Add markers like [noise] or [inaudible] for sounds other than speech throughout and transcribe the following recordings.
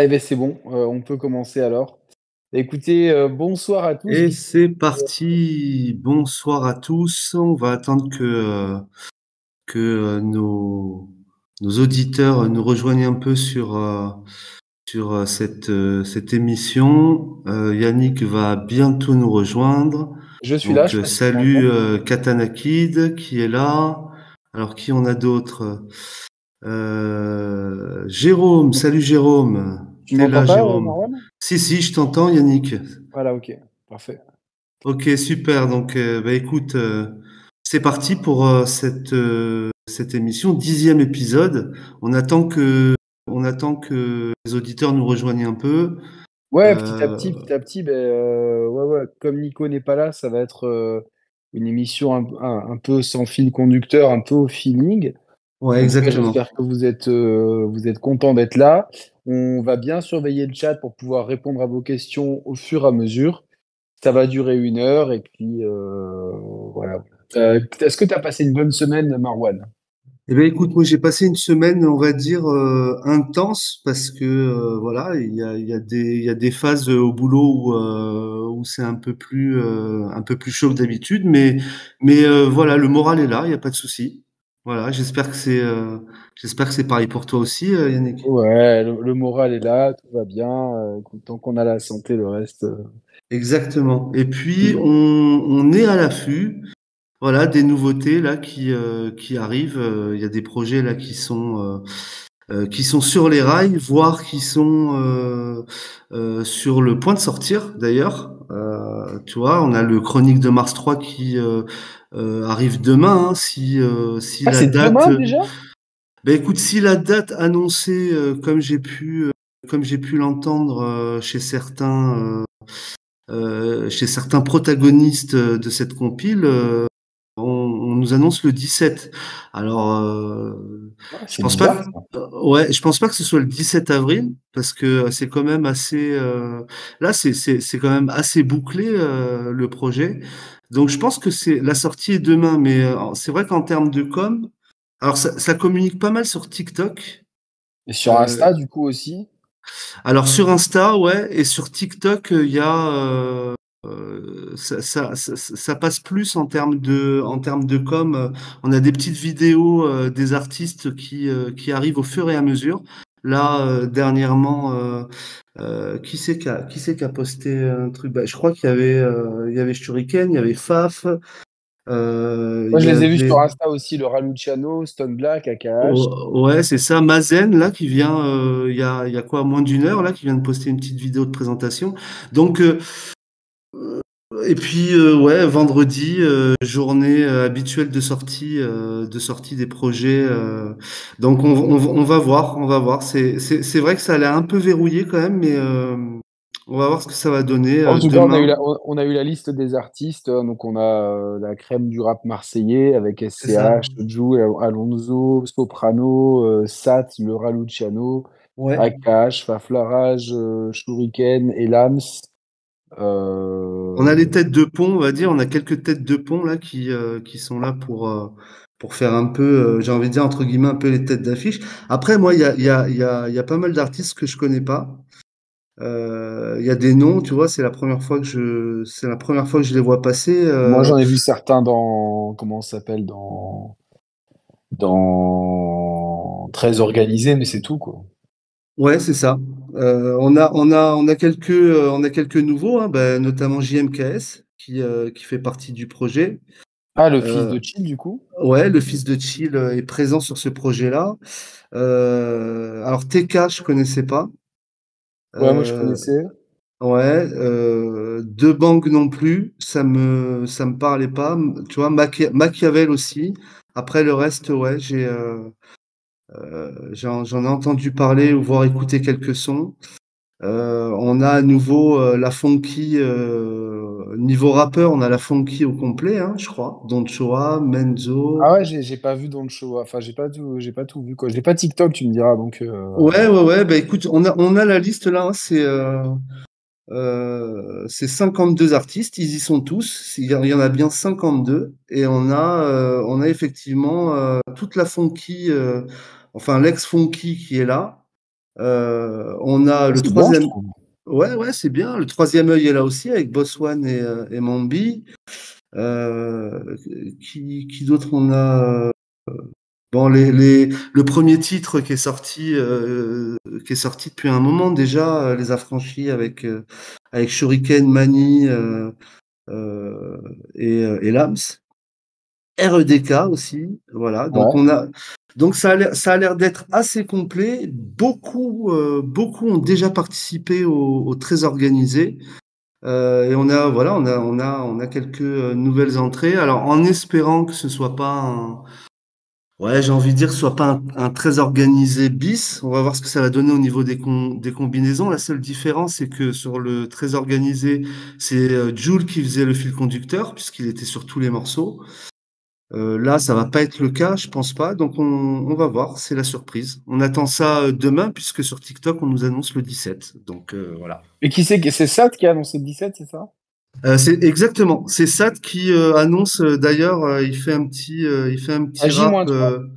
Eh ben c'est bon, heu, on peut commencer alors. Écoutez, heu, bonsoir à tous. Et c'est parti. Bonsoir à tous. On va attendre que, heu, nos nos auditeurs nous rejoignent un peu sur, cette, émission. Yannick va bientôt nous rejoindre. Je suis là, je salut, m'entends? heu, Katana Kid qui est là. Alors qui on a d'autres? Heu, Jérôme, salut Jérôme. Tu es là pas, Jérôme? Marwan? Si, si, je t'entends Yannick. Voilà, OK, parfait. OK, super. Donc, heu, bah, écoute, c'est parti pour, cette, cette émission, 10e épisode. On attend que on attend que les auditeurs nous rejoignent un peu. Ouais, petit à petit, petit à petit, heu, ouais, ouais, comme Nico n'est pas là, ça va être, une émission un un un peu sans fil conducteur, un peu au feeling. Ouais, exactement. j'espère que vous êtes, heu, vous êtes contents d'être là. On va bien surveiller le chat pour pouvoir répondre à vos questions au fur et à mesure. Ça va durer 1 heure et puis, heu, voilà. Heu, est-ce que tu as passé une bonne semaine, Marwan? Eh beh, écoute, moi j'ai passé une semaine, on va dire, intense parce que, voilà, il y a y a des il y a des phases, au boulot où, où c'est un peu plus, un peu plus chaud que d'habitude, mais mais, voilà, le moral est là, il y a pas de souci. Voilà, j'espère que c'est, heu, j'espère que c'est pareil pour toi aussi, heu, Yannick? Ouais, le le moral est là, tout va bien, écoute, tant qu'on a la santé, le reste, heu Exactement. Et puis on on est à l'affût, voilà, des nouveautés là qui, qui arrivent, il y a des projets là qui sont, qui sont sur les rails, voire qui sont, heu heu, sur le point de sortir d'ailleurs. Tu vois? On a le Chroniques de Mars 3 qui, arrive demain, hein, si, si Ah, la date, demain déjà? bah, écoute, si la date annoncée, comme j'ai pu, comme j'ai pu l'entendre, chez certains, chez certains protagonistes, de cette compile, on nous annonce le 17. Alors, heu, Ah, je pense pas que heu, ouais, je pense pas que ce soit le 17 avril parce que, heu, c'est quand même assez, là, c'est quand même assez bouclé, le projet. Donc je pense que c'est la sortie est demain, mais, c'est vrai qu'en termes de com, alors ça ça communique pas mal sur TikTok. Et sur Insta, du coup, aussi? alors sur Insta, ouais et sur TikTok, il y a, heu, ça ça ça ça passe plus en termes de en termes de com, on a des petites vidéos, heu, des artistes qui, heu, qui arrivent au fur et à mesure. Là, dernièrement, qui c'est qui a qui a posté un truc? Bah, je crois qu'il y avait, il y avait Shuriken, il y avait Faf, Moi, je les ai vus sur Insta aussi, le Raluciano, Stone Black, AKH. O ouais, c'est ça, Mazen là qui vient, il y a il y a quoi? Moins d'1 heure là, qui vient de poster une petite vidéo de présentation. Donc, et puis, heu, ouais, vendredi, heu, journée, heu, habituelle de sortie, de sortie des projets, donc on va voir, on va voir. C'est vrai que ça a l'air un peu verrouillé quand même, mais, on va voir ce que ça va donner, En heu, tout cas, on a eu la on a eu la liste des artistes, heu, donc on a, la crème du rap marseillais avec. SCH, Al Alonso, Soprano, Sat, le Raluciano, Ouais. AKH, Faflarage, Shuriken, Elams, On a les têtes de pont, on va dire, on a quelques têtes de pont là qui, heu, qui sont là pour, heu, pour faire un peu, j'ai envie de dire entre guillemets «un peu les têtes d'affiche». Après moi, il y a il y a il y a il y a pas mal d'artistes que je connais pas. Il y a des noms, tu vois? C'est la 1re fois que je c'est la 1re fois que je les vois passer, Moi, j'en ai vu certains dans comment ça s'appelle? Dans dans Très Organisé, mais c'est tout, quoi. Ouais, c'est ça. Heu, on a on a on a quelques, heu, on a quelques nouveaux, hein, bah, notamment JMKS qui, heu, qui fait partie du projet. Ah, le fils de Chill, du coup? ouais, le fils de Chill, est présent sur ce projet-là. Alors TK, je connaissais pas. Ouais, moi, je connaissais. ouais, heu, Debang non plus, ça me ça me parlait pas, tu vois? Machi Machiavel aussi. Après le reste, ouais, j'ai, j'en j'en ai entendu parler ou voire écouté quelques sons. Heu, on a à nouveau, heu, la Fonky, heu, niveau rappeur, on a la Fonky au complet, hein, je crois. Don Choa, Menzo. Ah ouais, j'ai pas vu Don Choa, enfin, j'ai pas tout j'ai pas tout vu, quoi. J'ai pas TikTok, tu me diras, donc, Ouais, ouais, ouais, bah, écoute, on a on a la liste là, hein, c'est, heu heu, c'est 52 artistes, ils y sont tous. Il y en a bien 52 et on a, on a effectivement, toute la Fonky, heu, enfin l'ex Fonky qui est là. Euh, on a le troisième. ouais, ouais, c'est bien. Le troisième œil est là aussi avec Boss One et, euh, et Mambi. Euh, qui, qui d'autre on a Bon, les, les, le premier titre qui est sorti, euh, qui est sorti depuis un moment déjà, les affranchis avec avec Shuriken, Mani et, et Lams. REDK aussi, voilà. Donc on a, donc ça a l'air, d'être assez complet. Beaucoup, euh, beaucoup ont déjà participé au, au très organisé. Euh, et on a, voilà, on a, on a, on a quelques euh, nouvelles entrées. Alors en espérant que ce soit pas un, ouais, j'ai envie de dire, que ce soit pas un, très organisé bis. On va voir ce que ça va donner au niveau des, des combinaisons. La seule différence, c'est que sur le très organisé, c'est Jules qui faisait le fil conducteur puisqu'il était sur tous les morceaux. Euh, là, ça va pas être le cas, je pense pas. Donc, on, va voir. C'est la surprise. On attend ça euh, demain, puisque sur TikTok, on nous annonce le 17. Donc, euh, voilà. Et qui c'est C'est Sat qui a annoncé le 17, c'est ça? C'est exactement. C'est Sat qui annonce. D'ailleurs, il fait un petit, il fait un petit rap.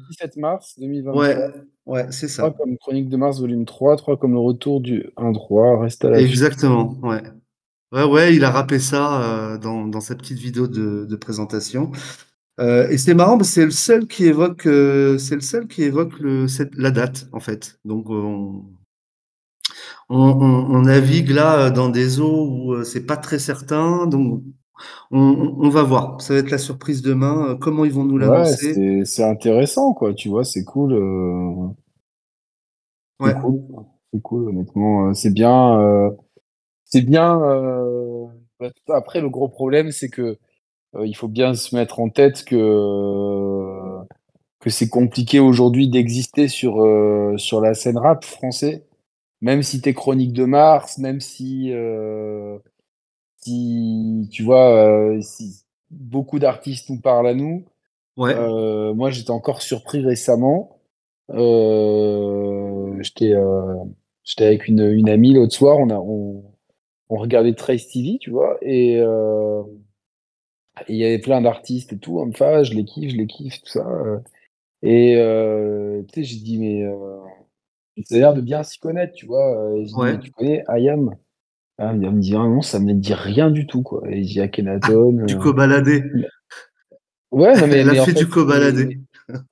17 mars 2023. Ouais, ouais, c'est ça. 3 comme Chronique de mars, volume 3, 3 comme le retour du 1-3. Reste à la. Exactement. Ouais. Ouais, ouais, il a rappé ça dans, dans, sa petite vidéo de, de présentation. Euh, et c'est marrant c'est le seul qui évoque, euh, c'est le seul qui évoque le, cette, la date en fait. Donc on, on, on, navigue là dans des eaux où euh, c'est pas très certain. Donc on, on, va voir. Ça va être la surprise demain. Comment ils vont nous l'annoncer ouais, C'est intéressant quoi. Tu vois, c'est cool. C'est ouais. cool. Cool honnêtement. C'est bien. c'est bien. Après le gros problème c'est que euh, il faut bien se mettre en tête que, que c'est compliqué aujourd'hui d'exister sur, euh, sur la scène rap français. Même si t'es Chronique de Mars, même si, euh, si tu vois, si beaucoup d'artistes nous parlent à nous. Ouais. moi, j'étais encore surpris récemment. j'étais j'étais avec une, une amie l'autre soir, on, a, on, on regardait Trace TV, tu vois, et, il y avait plein d'artistes et tout, enfin, je les kiffe, je les kiffe, tout ça. Euh. Et euh, tu sais, j'ai dit, mais euh, ça a l'air de bien s'y connaître, tu vois. Et dit, tu connais Ayam ah, Il me dit, ah, non, ça me dit rien du tout, quoi. Et j'ai Akhenaton. Ah, du cobaladé. Ouais, non, mais. [laughs] Elle a fait, du cobaladé.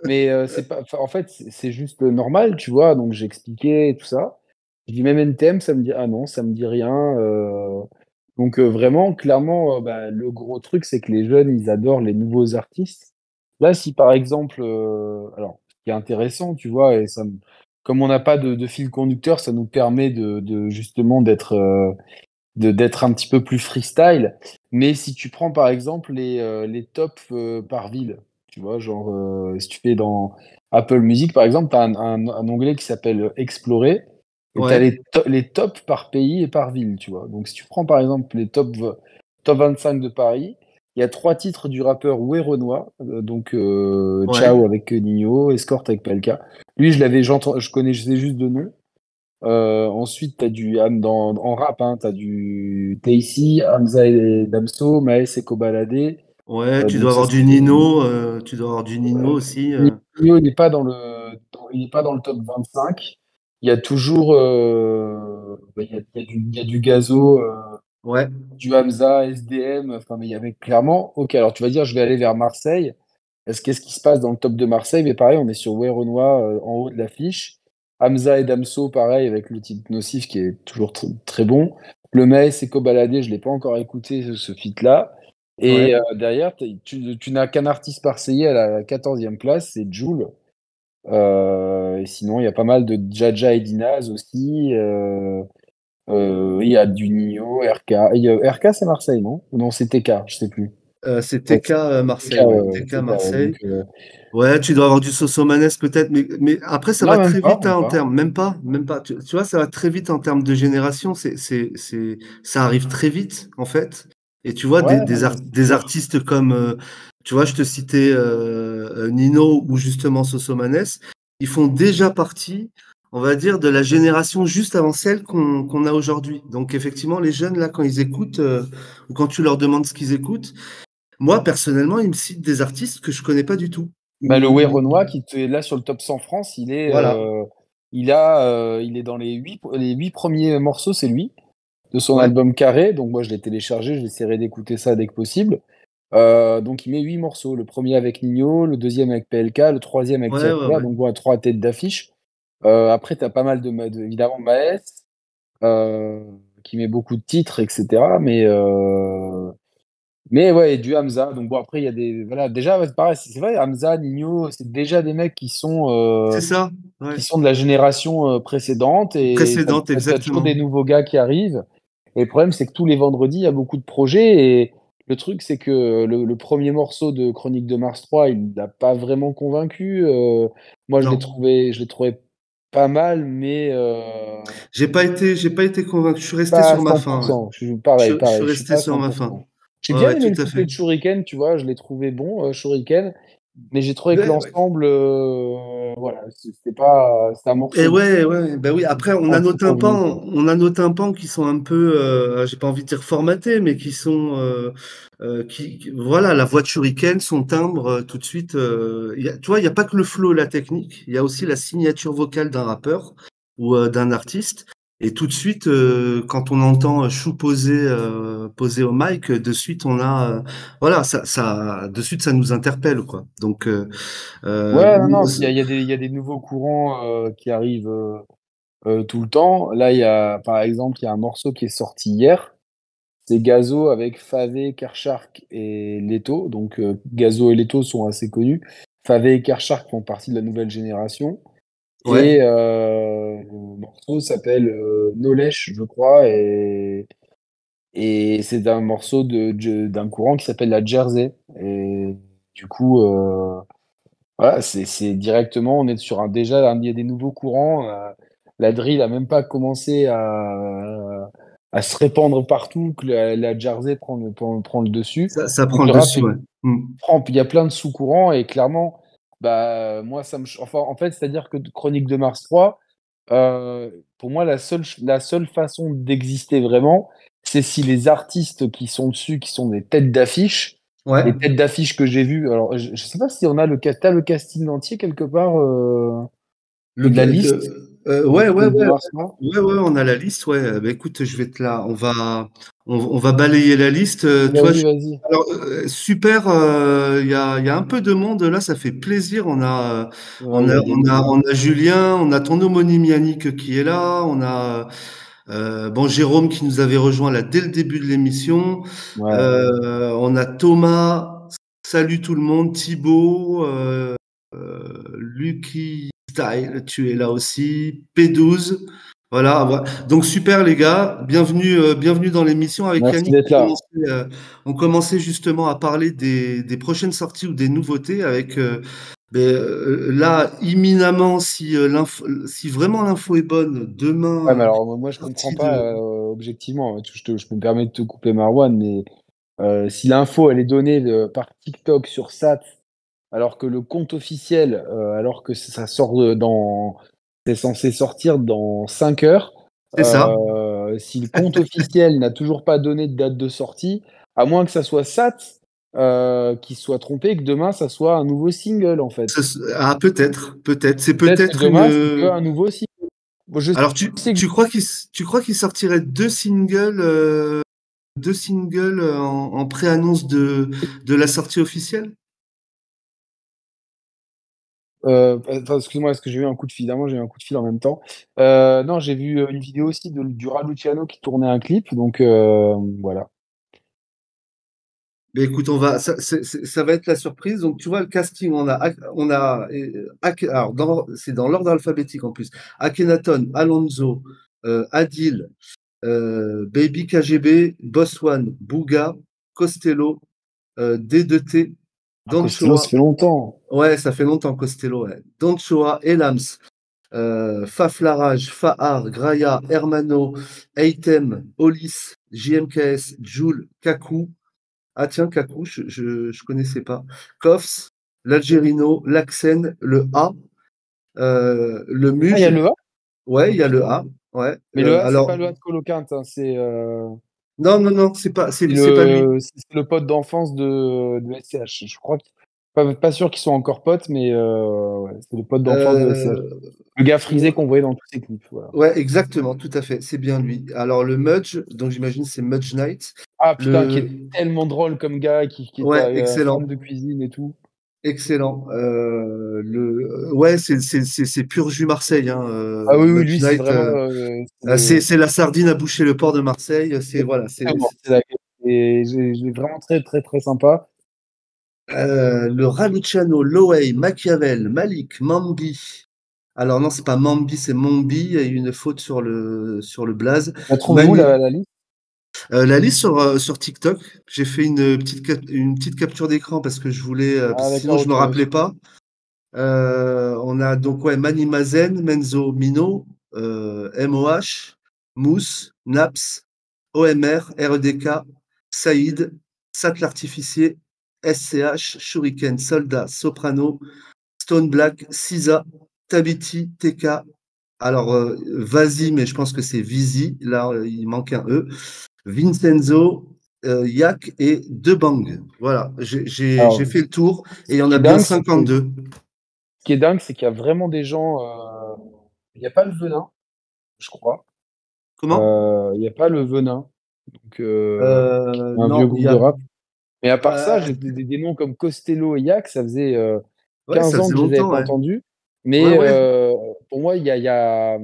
Mais, mais c'est pas. En fait, c'est juste normal, tu vois. Donc j'ai expliqué tout ça. Je dis, même NTM, ça me dit, ah non, ça me dit rien. Donc euh, vraiment, clairement, euh, bah, le gros truc, c'est que les jeunes, ils adorent les nouveaux artistes. Là, si par exemple, euh, alors, ce qui est intéressant, tu vois, et ça, comme on n'a pas de, de, fil conducteur, ça nous permet de, de justement d'être de d'être un petit peu plus freestyle. Mais si tu prends par exemple les, les tops par ville, tu vois, genre si tu fais dans Apple Music par exemple, tu un, un, un, onglet qui s'appelle Explorer. Et tu as les, les tops par pays et par ville, tu vois. Donc si tu prends par exemple les top, top 25 de Paris, il y a trois titres du rappeur Oué Renoir, euh, donc euh, Ciao avec Nino, Escort avec Pelka. Lui, je l'avais, je connaissais juste de nom. Euh, ensuite, tu as du dans, en rap, hein, tu as du Tacy, Hamza et Damso, Maes et Kobalade. Ouais, tu dois avoir du Nino, tu dois avoir du Nino aussi. Nino, il n'est pas dans le, il n'est pas dans le top 25 il y a toujours euh, bah, il, y a, il, y a du, il y a du gazo, euh, ouais. du Hamza, SDM, enfin, mais il y avait clairement, ok, alors tu vas dire, je vais aller vers Marseille. Est-ce qu'est-ce qui se passe dans le top de Marseille? Mais pareil, on est sur Renoir euh, en haut de l'affiche. Hamza et Damso, pareil, avec le titre Nocif qui est toujours très bon. Le Maes et Kobalade, je ne l'ai pas encore écouté, ce, ce feat-là. Et ouais. euh, derrière, tu, tu n'as qu'un artiste marseillais à la 14e place, c'est Jules. Euh, et sinon, il y a pas mal de Jaja et Dinaz aussi. Euh, euh, il y a du Nio, RK. RK, c'est Marseille, non? Non, c'est TK, je sais plus. Euh, c'est TK Marseille. TK, TK Marseille. Donc, ouais, tu dois avoir du Sosomanes peut-être, mais, mais après ça non, va très pas, vite hein, en termes, même pas, même pas. Tu, tu, vois, ça va très vite en termes de génération. C'est, c'est, c'est, ça arrive très vite en fait. Et tu vois ouais, des, des, ar des, artistes comme tu vois, je te citais euh, Nino ou justement Sosomanes. Ils font déjà partie, on va dire, de la génération juste avant celle qu'on qu a aujourd'hui. Donc effectivement, les jeunes, là, quand ils écoutent, euh, ou quand tu leur demandes ce qu'ils écoutent, moi, personnellement, ils me citent des artistes que je connais pas du tout. Bah, le Way Renoir, qui est là sur le top 100 France, il est, voilà. euh, il a, euh, il est dans les huit, les huit premiers morceaux, c'est lui, de son Ouais. album Carré. Donc moi, je l'ai téléchargé, j'essaierai d'écouter ça dès que possible. Euh, donc il met huit morceaux. Le premier avec Nino, le deuxième avec PLK, le troisième avec Ouais, Tia ouais. Donc voilà, trois têtes d'affiche. Euh, après, tu as pas mal de, de évidemment Maes, euh, qui met beaucoup de titres, etc. Mais mais ouais, et du Hamza. Donc bon, après, il y a des. Voilà, déjà, c'est vrai, Hamza, Nino, c'est déjà des mecs qui sont, C'est ça, qui sont de la génération précédente. Et Précédente, t'as- t'as toujours exactement. des nouveaux gars qui arrivent. Et le problème, c'est que tous les vendredis, il y a beaucoup de projets. Et le truc, c'est que le, le premier morceau de Chronique de Mars 3, il n'a pas vraiment convaincu. Euh, moi, je l'ai trouvé, je l'ai trouvé pas mal, mais euh, J'ai pas été, j'ai pas été convaincu. Je suis resté sur ma fin. ouais. 100%. Je suis pareil, Je- je pareil. suis Je suis resté sur ma 100%. fin. J'ai bien ouais, aimé le à couplet fait. de Shuriken, tu vois, je l'ai trouvé bon, euh, Shuriken, mais j'ai trouvé que Ouais, ouais. l'ensemble, euh, voilà, c'était pas, c'était un morceau. Et ouais, ouais, ben oui. Après, on a nos tympans, on a nos tympans qui sont un peu, euh, j'ai pas envie de dire formatés, mais qui sont, euh, euh, qui, voilà, la voix de Shuriken, son timbre, tout de suite. il y a- tu vois, il y a pas que le flow, la technique. Il y a aussi la signature vocale d'un rappeur ou d'un artiste. Et tout de suite, euh, quand on entend Chou poser, euh, poser au mic, de suite, on a, euh, voilà, ça, ça, de suite, ça nous interpelle, quoi. Donc, euh, Ouais, non, il y a, y des, il y a des nouveaux courants qui arrivent tout le temps. Là, il y a, par exemple, il y a un morceau qui est sorti hier. C'est Gazo avec Favé, Karchark et Leto. Donc, Gazo et Leto sont assez connus. Favé et Karchark font partie de la nouvelle génération. Ouais. Et euh, le morceau s'appelle euh, Nolesh, je crois, et, et c'est un morceau de, de- d'un courant qui s'appelle la Jersey. Et du coup, euh, voilà, c'est, directement, on est sur un déjà, un- il y a des nouveaux courants. euh, la drill a même pas commencé à, à se répandre partout, que la, la Jersey prend le, prend, prend le dessus. Ça, prend le le dessus, ouais. Mm. il y a plein de sous-courants et clairement, bah, moi, ça me, enfin, en fait, c'est-à-dire que Chronique de Mars 3, euh, pour moi, la seule, ch- la seule façon d'exister vraiment, c'est si les artistes qui sont dessus, qui sont des têtes d'affiche, Ouais. les têtes d'affiche que j'ai vues, alors je, je sais pas si on a le, t'as le casting entier quelque part euh, Le, de la liste? Euh, ouais, ouais, ouais, Mars 3 ouais, ouais, on a la liste, ouais. Bah, écoute, je vais te la, on va, on, on va balayer la liste. Euh, je- alors, euh, super, il y a, il y a un peu de monde là, ça fait plaisir. On a, Ouais, on il y a, a des on a, nouveaux. on a Julien, on a ton homonyme Yannick qui est là, on a, euh, bon, Jérôme qui nous avait rejoint là dès le début de l'émission. Ouais. Euh, on a Thomas, salut tout le monde, Thibaut, euh, Lucky Style, tu es là aussi, P12. Voilà, voilà. Donc super les gars, bienvenue, euh, bienvenue dans l'émission avec Merci Yannick. On commençait, euh, on commençait justement à parler des, des prochaines sorties ou des nouveautés avec euh, ben, là imminemment si vraiment l'info est bonne Ouais, demain. mais alors moi je comprends pas de- objectivement. Je, te- je me permets de te couper Marwan, mais si l'info elle est donnée de- par TikTok sur SAT, alors que le compte officiel, euh, alors que ça sort de- dans, c'est censé sortir dans 5 heures, C'est ça. euh, si le compte officiel n'a toujours pas donné de date de sortie, à moins que ça soit SAT euh, qui soit trompé, et que demain ça soit un nouveau single en fait. Ah peut-être, peut-être. C'est Peut-être demain une. qu'un nouveau single. Bon, je Alors tu, sais que tu crois qu'il s- tu crois qu'il sortirait deux singles euh, deux singles en, en pré-annonce de de la sortie officielle? Euh, excuse-moi, est-ce que j'ai eu un coup de fil? D'abord, j'ai eu un coup de fil en même temps. Euh, non, j'ai vu euh, une vidéo aussi de, du Raluciano qui tournait un clip, donc voilà. Mais écoute, va ça, va être la surprise. Donc tu vois le casting, on a alors c'est dans l'ordre alphabétique en plus. Akhenaton, Alonso, Adil, Baby KGB, Boss One, Bouga, Costello, euh, D2T, Ah, Costello, ça fait longtemps. Ouais, ça fait longtemps Costello. Ouais. Danchoa, Elams, euh, Faflarage, Fahar, Graya, Hermano, Eitem, Olis, JMKS, Joule, Kaku. Ah tiens, Kaku, je, je, je connaissais pas. Kofs, l'Algérino, l'Axen, le A, euh, le Ah, il y a le A? Ouais, il y a le A. Ouais. Mais le Euh, A, c'est alors, pas le A de Coloquinte, hein, c'est euh, non, non, non, c'est pas, c'est le, c'est le pote d'enfance de, de SCH. Je crois que Pas, pas sûr qu'ils soient encore potes, mais euh, ouais, c'est le pote d'enfance de SCH. Euh, Le gars frisé qu'on voyait dans tous ses clips. Voilà. ouais, exactement, tout à fait. C'est bien lui. Alors, le Mudge, donc j'imagine c'est Mudge Knight. Ah putain, Le- qui est tellement drôle comme gars, qui, qui Ouais, excellent. de cuisine et tout. Excellent. Euh, le, ouais, c'est, c'est, c'est, c'est pur jus Marseille. Hein, euh, Ah oui, oui, lui, c'est euh, euh, c'est euh, c'est, la sardine à boucher le port de Marseille. C'est, voilà, c'est, Vraiment, très, très, très sympa. Euh, le Raluciano, Loey, Machiavel, Malik, Mambi. Alors non, c'est pas Mambi, c'est Mombi. Il y a eu une faute sur le sur le blaze. On trouve où Manu- la, la liste? Euh, la liste sur euh, sur TikTok. J'ai fait une petite cap- une petite capture d'écran parce que je voulais, euh, parce Ah, sinon je me ok, rappelais pas. On a donc ouais Mani Mazen, Menzo Mino, MOH, Mousse, Naps, OMR, REDK, Saïd, Sat l'artificier, SCH, Shuriken, Soldat, Soprano, Stone Black, Sisa, Tabiti, TK. Alors, euh, Vazi, mais je pense que c'est Vizi. Là, il manque un E. Vincenzo, euh, Yak et Debang. Voilà, j'ai j'ai- fait le tour et il y en a bien dingue, c'est que- 52. Ce qui est dingue, c'est qu'il y a vraiment des gens. euh, Il n'y a pas le venin, je crois. Comment? Euh, Il n'y a pas le venin. Donc, un non, vieux groupe a- de rap. Mais à part ça, j'ai des, des- noms comme Costello et Yak, ça faisait euh, ouais, 15 ça ans que je les avais ouais. entendus. Mais pour moi, il y a, il y, a,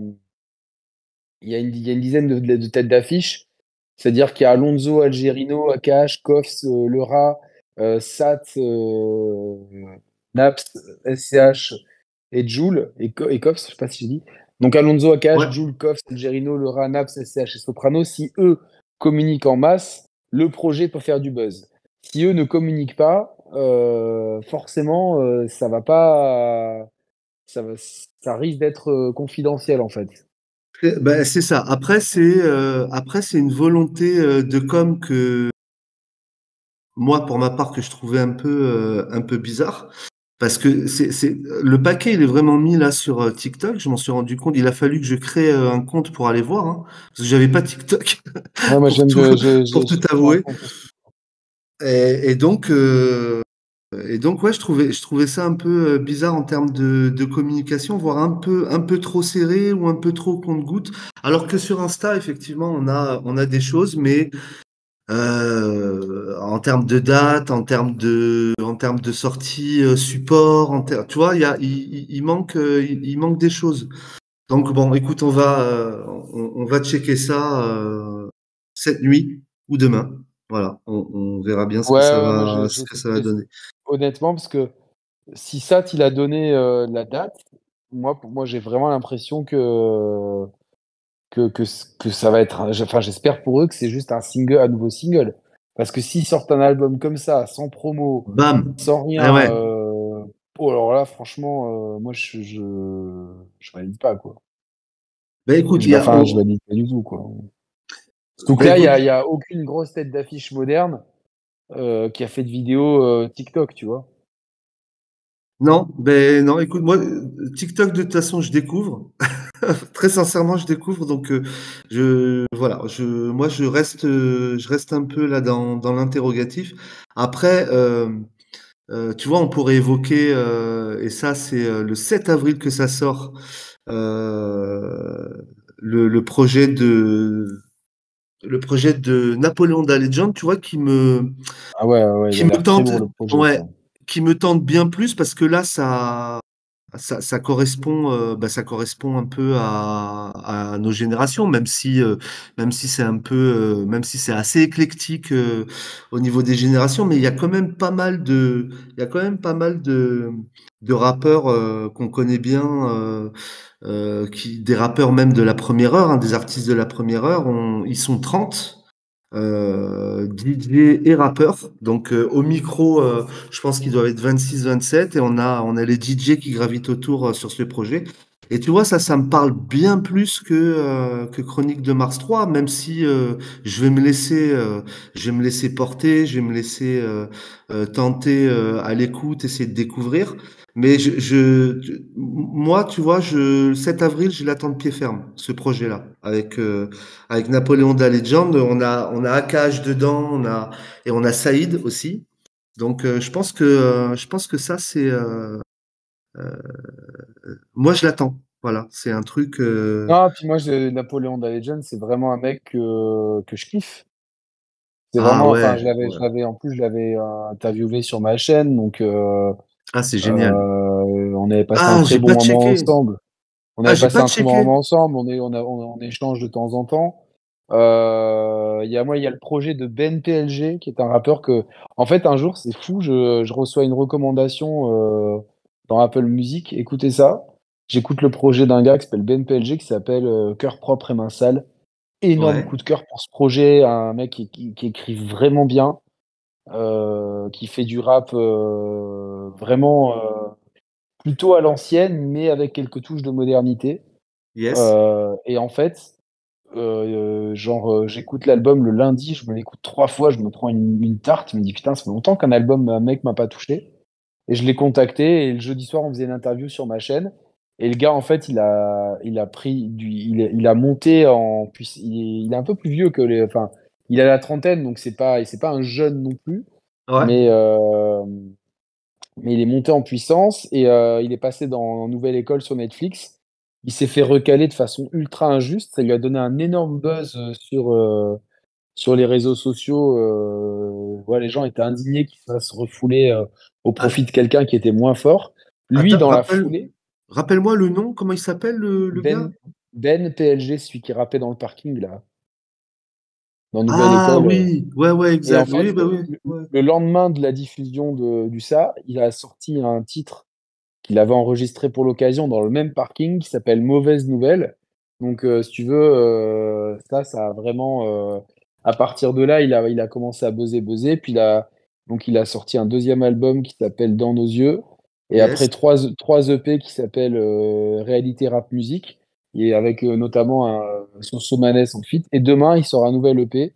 il y, a une, il y a une dizaine de, de têtes d'affiche. C'est-à-dire qu'il y a Alonso, Algerino, Akash, Kofs, euh, Le Rat, euh, Sat, euh, Naps, SCH et Joule, et, et Kofs, je sais pas si j'ai dit. Donc Alonso, Akash, Ouais. Joule, Kofs, Algerino, Le Rat, Naps, SCH et Soprano, si eux communiquent en masse, le projet peut faire du buzz. Si eux ne communiquent pas, euh, forcément, euh, ça va pas. Ça, va, ça risque d'être confidentiel en fait. C'est- Ben, c'est ça. Après, c'est euh, après c'est une volonté euh, de com que moi, pour ma part, que je trouvais un peu euh, un peu bizarre. Parce que c'est, c'est, le paquet, il est vraiment mis là sur euh, TikTok. Je m'en suis rendu compte. Il a fallu que je crée euh, un compte pour aller voir, hein, parce que j'avais pas TikTok. Ouais, moi, [laughs] [laughs] Pour tout- de- je- pour je- tout je- avouer. Et, et donc, euh, et donc, ouais, je trouvais, je trouvais ça un peu euh, bizarre en termes de, de communication, voire un peu, un peu trop serré ou un peu trop compte-goutte. Alors que sur Insta, effectivement, on a, on a des choses, mais euh, en termes de date, en termes de, en termes de sortie euh, support, en ter- tu vois, il y a, il, il- il manque, euh, il, il manque des choses. Donc bon, écoute, on va, euh, on, on va checker ça euh, cette nuit ou demain. Voilà, on, on verra bien ce Ouais, que ça va, moi, je- ce je- que ça va je- donner. Honnêtement, parce que si Sat il a donné euh, la date, moi, pour moi, j'ai vraiment l'impression que, que, que, que ça va être. un- Enfin, j'espère pour eux que c'est juste un single, un nouveau single. Parce que s'ils sortent un album comme ça, sans promo, Bam. sans rien, Ah ouais. euh, oh, alors là, franchement, euh, moi, je, je, je valide pas, quoi. Ben écoute, il y a, Enfin, on- je valide pas du tout, quoi. Donc là, il y a, écoute, a aucune grosse tête d'affiche moderne euh, qui a fait de vidéo euh, TikTok, tu vois. non, ben non, écoute, moi, TikTok de toute façon, je découvre. [laughs] Très sincèrement, je découvre. Donc, euh, je, voilà, moi, je reste, je reste un peu là dans, l'interrogatif. Après, tu vois, on pourrait évoquer, et ça, c'est le 7 avril que ça sort, le projet de, le projet de Napoléon da Legend, tu vois, qui me, Ah ouais, ouais, il qui me tente, projet. ouais, qui me tente bien plus parce que là, ça, ça, ça correspond, euh, bah, ça correspond un peu à, à nos générations, même si, euh, même si c'est un peu, euh, même si c'est assez éclectique euh, au niveau des générations, mais il y a quand même pas mal de, il y a quand même pas mal de, de rappeurs qu'on connaît bien, qui, des rappeurs même de la première heure, hein, des artistes de la première heure, ils sont 30 euh, DJ et rappeur. Donc euh, au micro, euh, je pense qu'ils doivent être 26-27 et on a on a les DJ qui gravitent autour euh, sur ce projet. Et tu vois ça, ça me parle bien plus que euh, que Chronique de Mars 3, même si euh, je vais me laisser je vais me laisser porter, je vais me laisser tenter à l'écoute, essayer de découvrir. Mais je, moi, tu vois, je, le 7 avril, je l'attends de pied ferme, ce projet-là, avec euh, avec Napoléon da Legend, on a, on a Akash dedans, on a, et on a Saïd aussi. Donc, euh, je pense que, euh, je pense que ça, c'est. moi, je l'attends. Voilà, c'est un truc. Non, puis moi, Napoléon the Legend, c'est vraiment un mec que, que je kiffe. C'est Ah vraiment, ouais, je l'avais, je ouais. l'avais, en plus, je l'avais interviewé sur ma chaîne, donc Ah, c'est génial. euh, on avait passé un Ah, très j'ai bon moment checké. ensemble. On Ah, avait passé pas un très bon moment ensemble, on est, on a, on, on échange de temps en temps. Euh, Il y a moi, il y a le projet de Ben PLG, qui est un rappeur que, en fait, un jour, c'est fou, je, je reçois une recommandation euh, dans Apple Music. Écoutez ça. J'écoute le projet d'un gars qui s'appelle Ben PLG, qui s'appelle euh, Cœur propre et main sale. Énorme Ouais. coup de cœur pour ce projet, un mec qui, qui, qui écrit vraiment bien, qui fait du rap euh, vraiment euh, plutôt à l'ancienne, mais avec quelques touches de modernité. Yes. Euh, et en fait, euh, genre, euh, j'écoute l'album le lundi, je me l'écoute trois fois, je me prends une, une tarte, je me dis putain, ça fait longtemps qu'un album, un mec m'a pas touché. Et je l'ai contacté, et le jeudi soir, on faisait une interview sur ma chaîne. Et le gars, en fait, il a, il a pris du, il, a monté en il est, il est un peu plus vieux que les, enfin, il a la trentaine, donc c'est pas, c'est pas un jeune non plus, Ouais. mais, euh, mais il est monté en puissance et euh, il est passé dans Nouvelle École sur Netflix. Il s'est fait recaler de façon ultra injuste. Ça lui a donné un énorme buzz euh, sur, euh, sur les réseaux sociaux. Ouais, les gens étaient indignés qu'il fasse refouler au profit de quelqu'un qui était moins fort. Lui, attends, dans la foulée, rappelle-moi le nom, comment il s'appelle le, le gars? Ben, Ben PLG, celui qui rappait dans le parking, là, dans Nouvelle Ah École. oui, ouais, ouais, exact. Oui, bah oui. le, lendemain de la diffusion de, du ça, il a sorti un titre qu'il avait enregistré pour l'occasion dans le même parking qui s'appelle Mauvaise Nouvelle. Donc, euh, si tu veux, euh, ça, ça a vraiment. euh, à partir de là, il a, il a commencé à buzzer, buzzer. Puis il a, donc, il a sorti un deuxième album qui s'appelle Dans nos yeux. Et après trois, trois EP qui s'appellent Réalité Rap Musique. Et avec euh, notamment un, son Somanes en feat. Et demain, il sort un nouvel EP.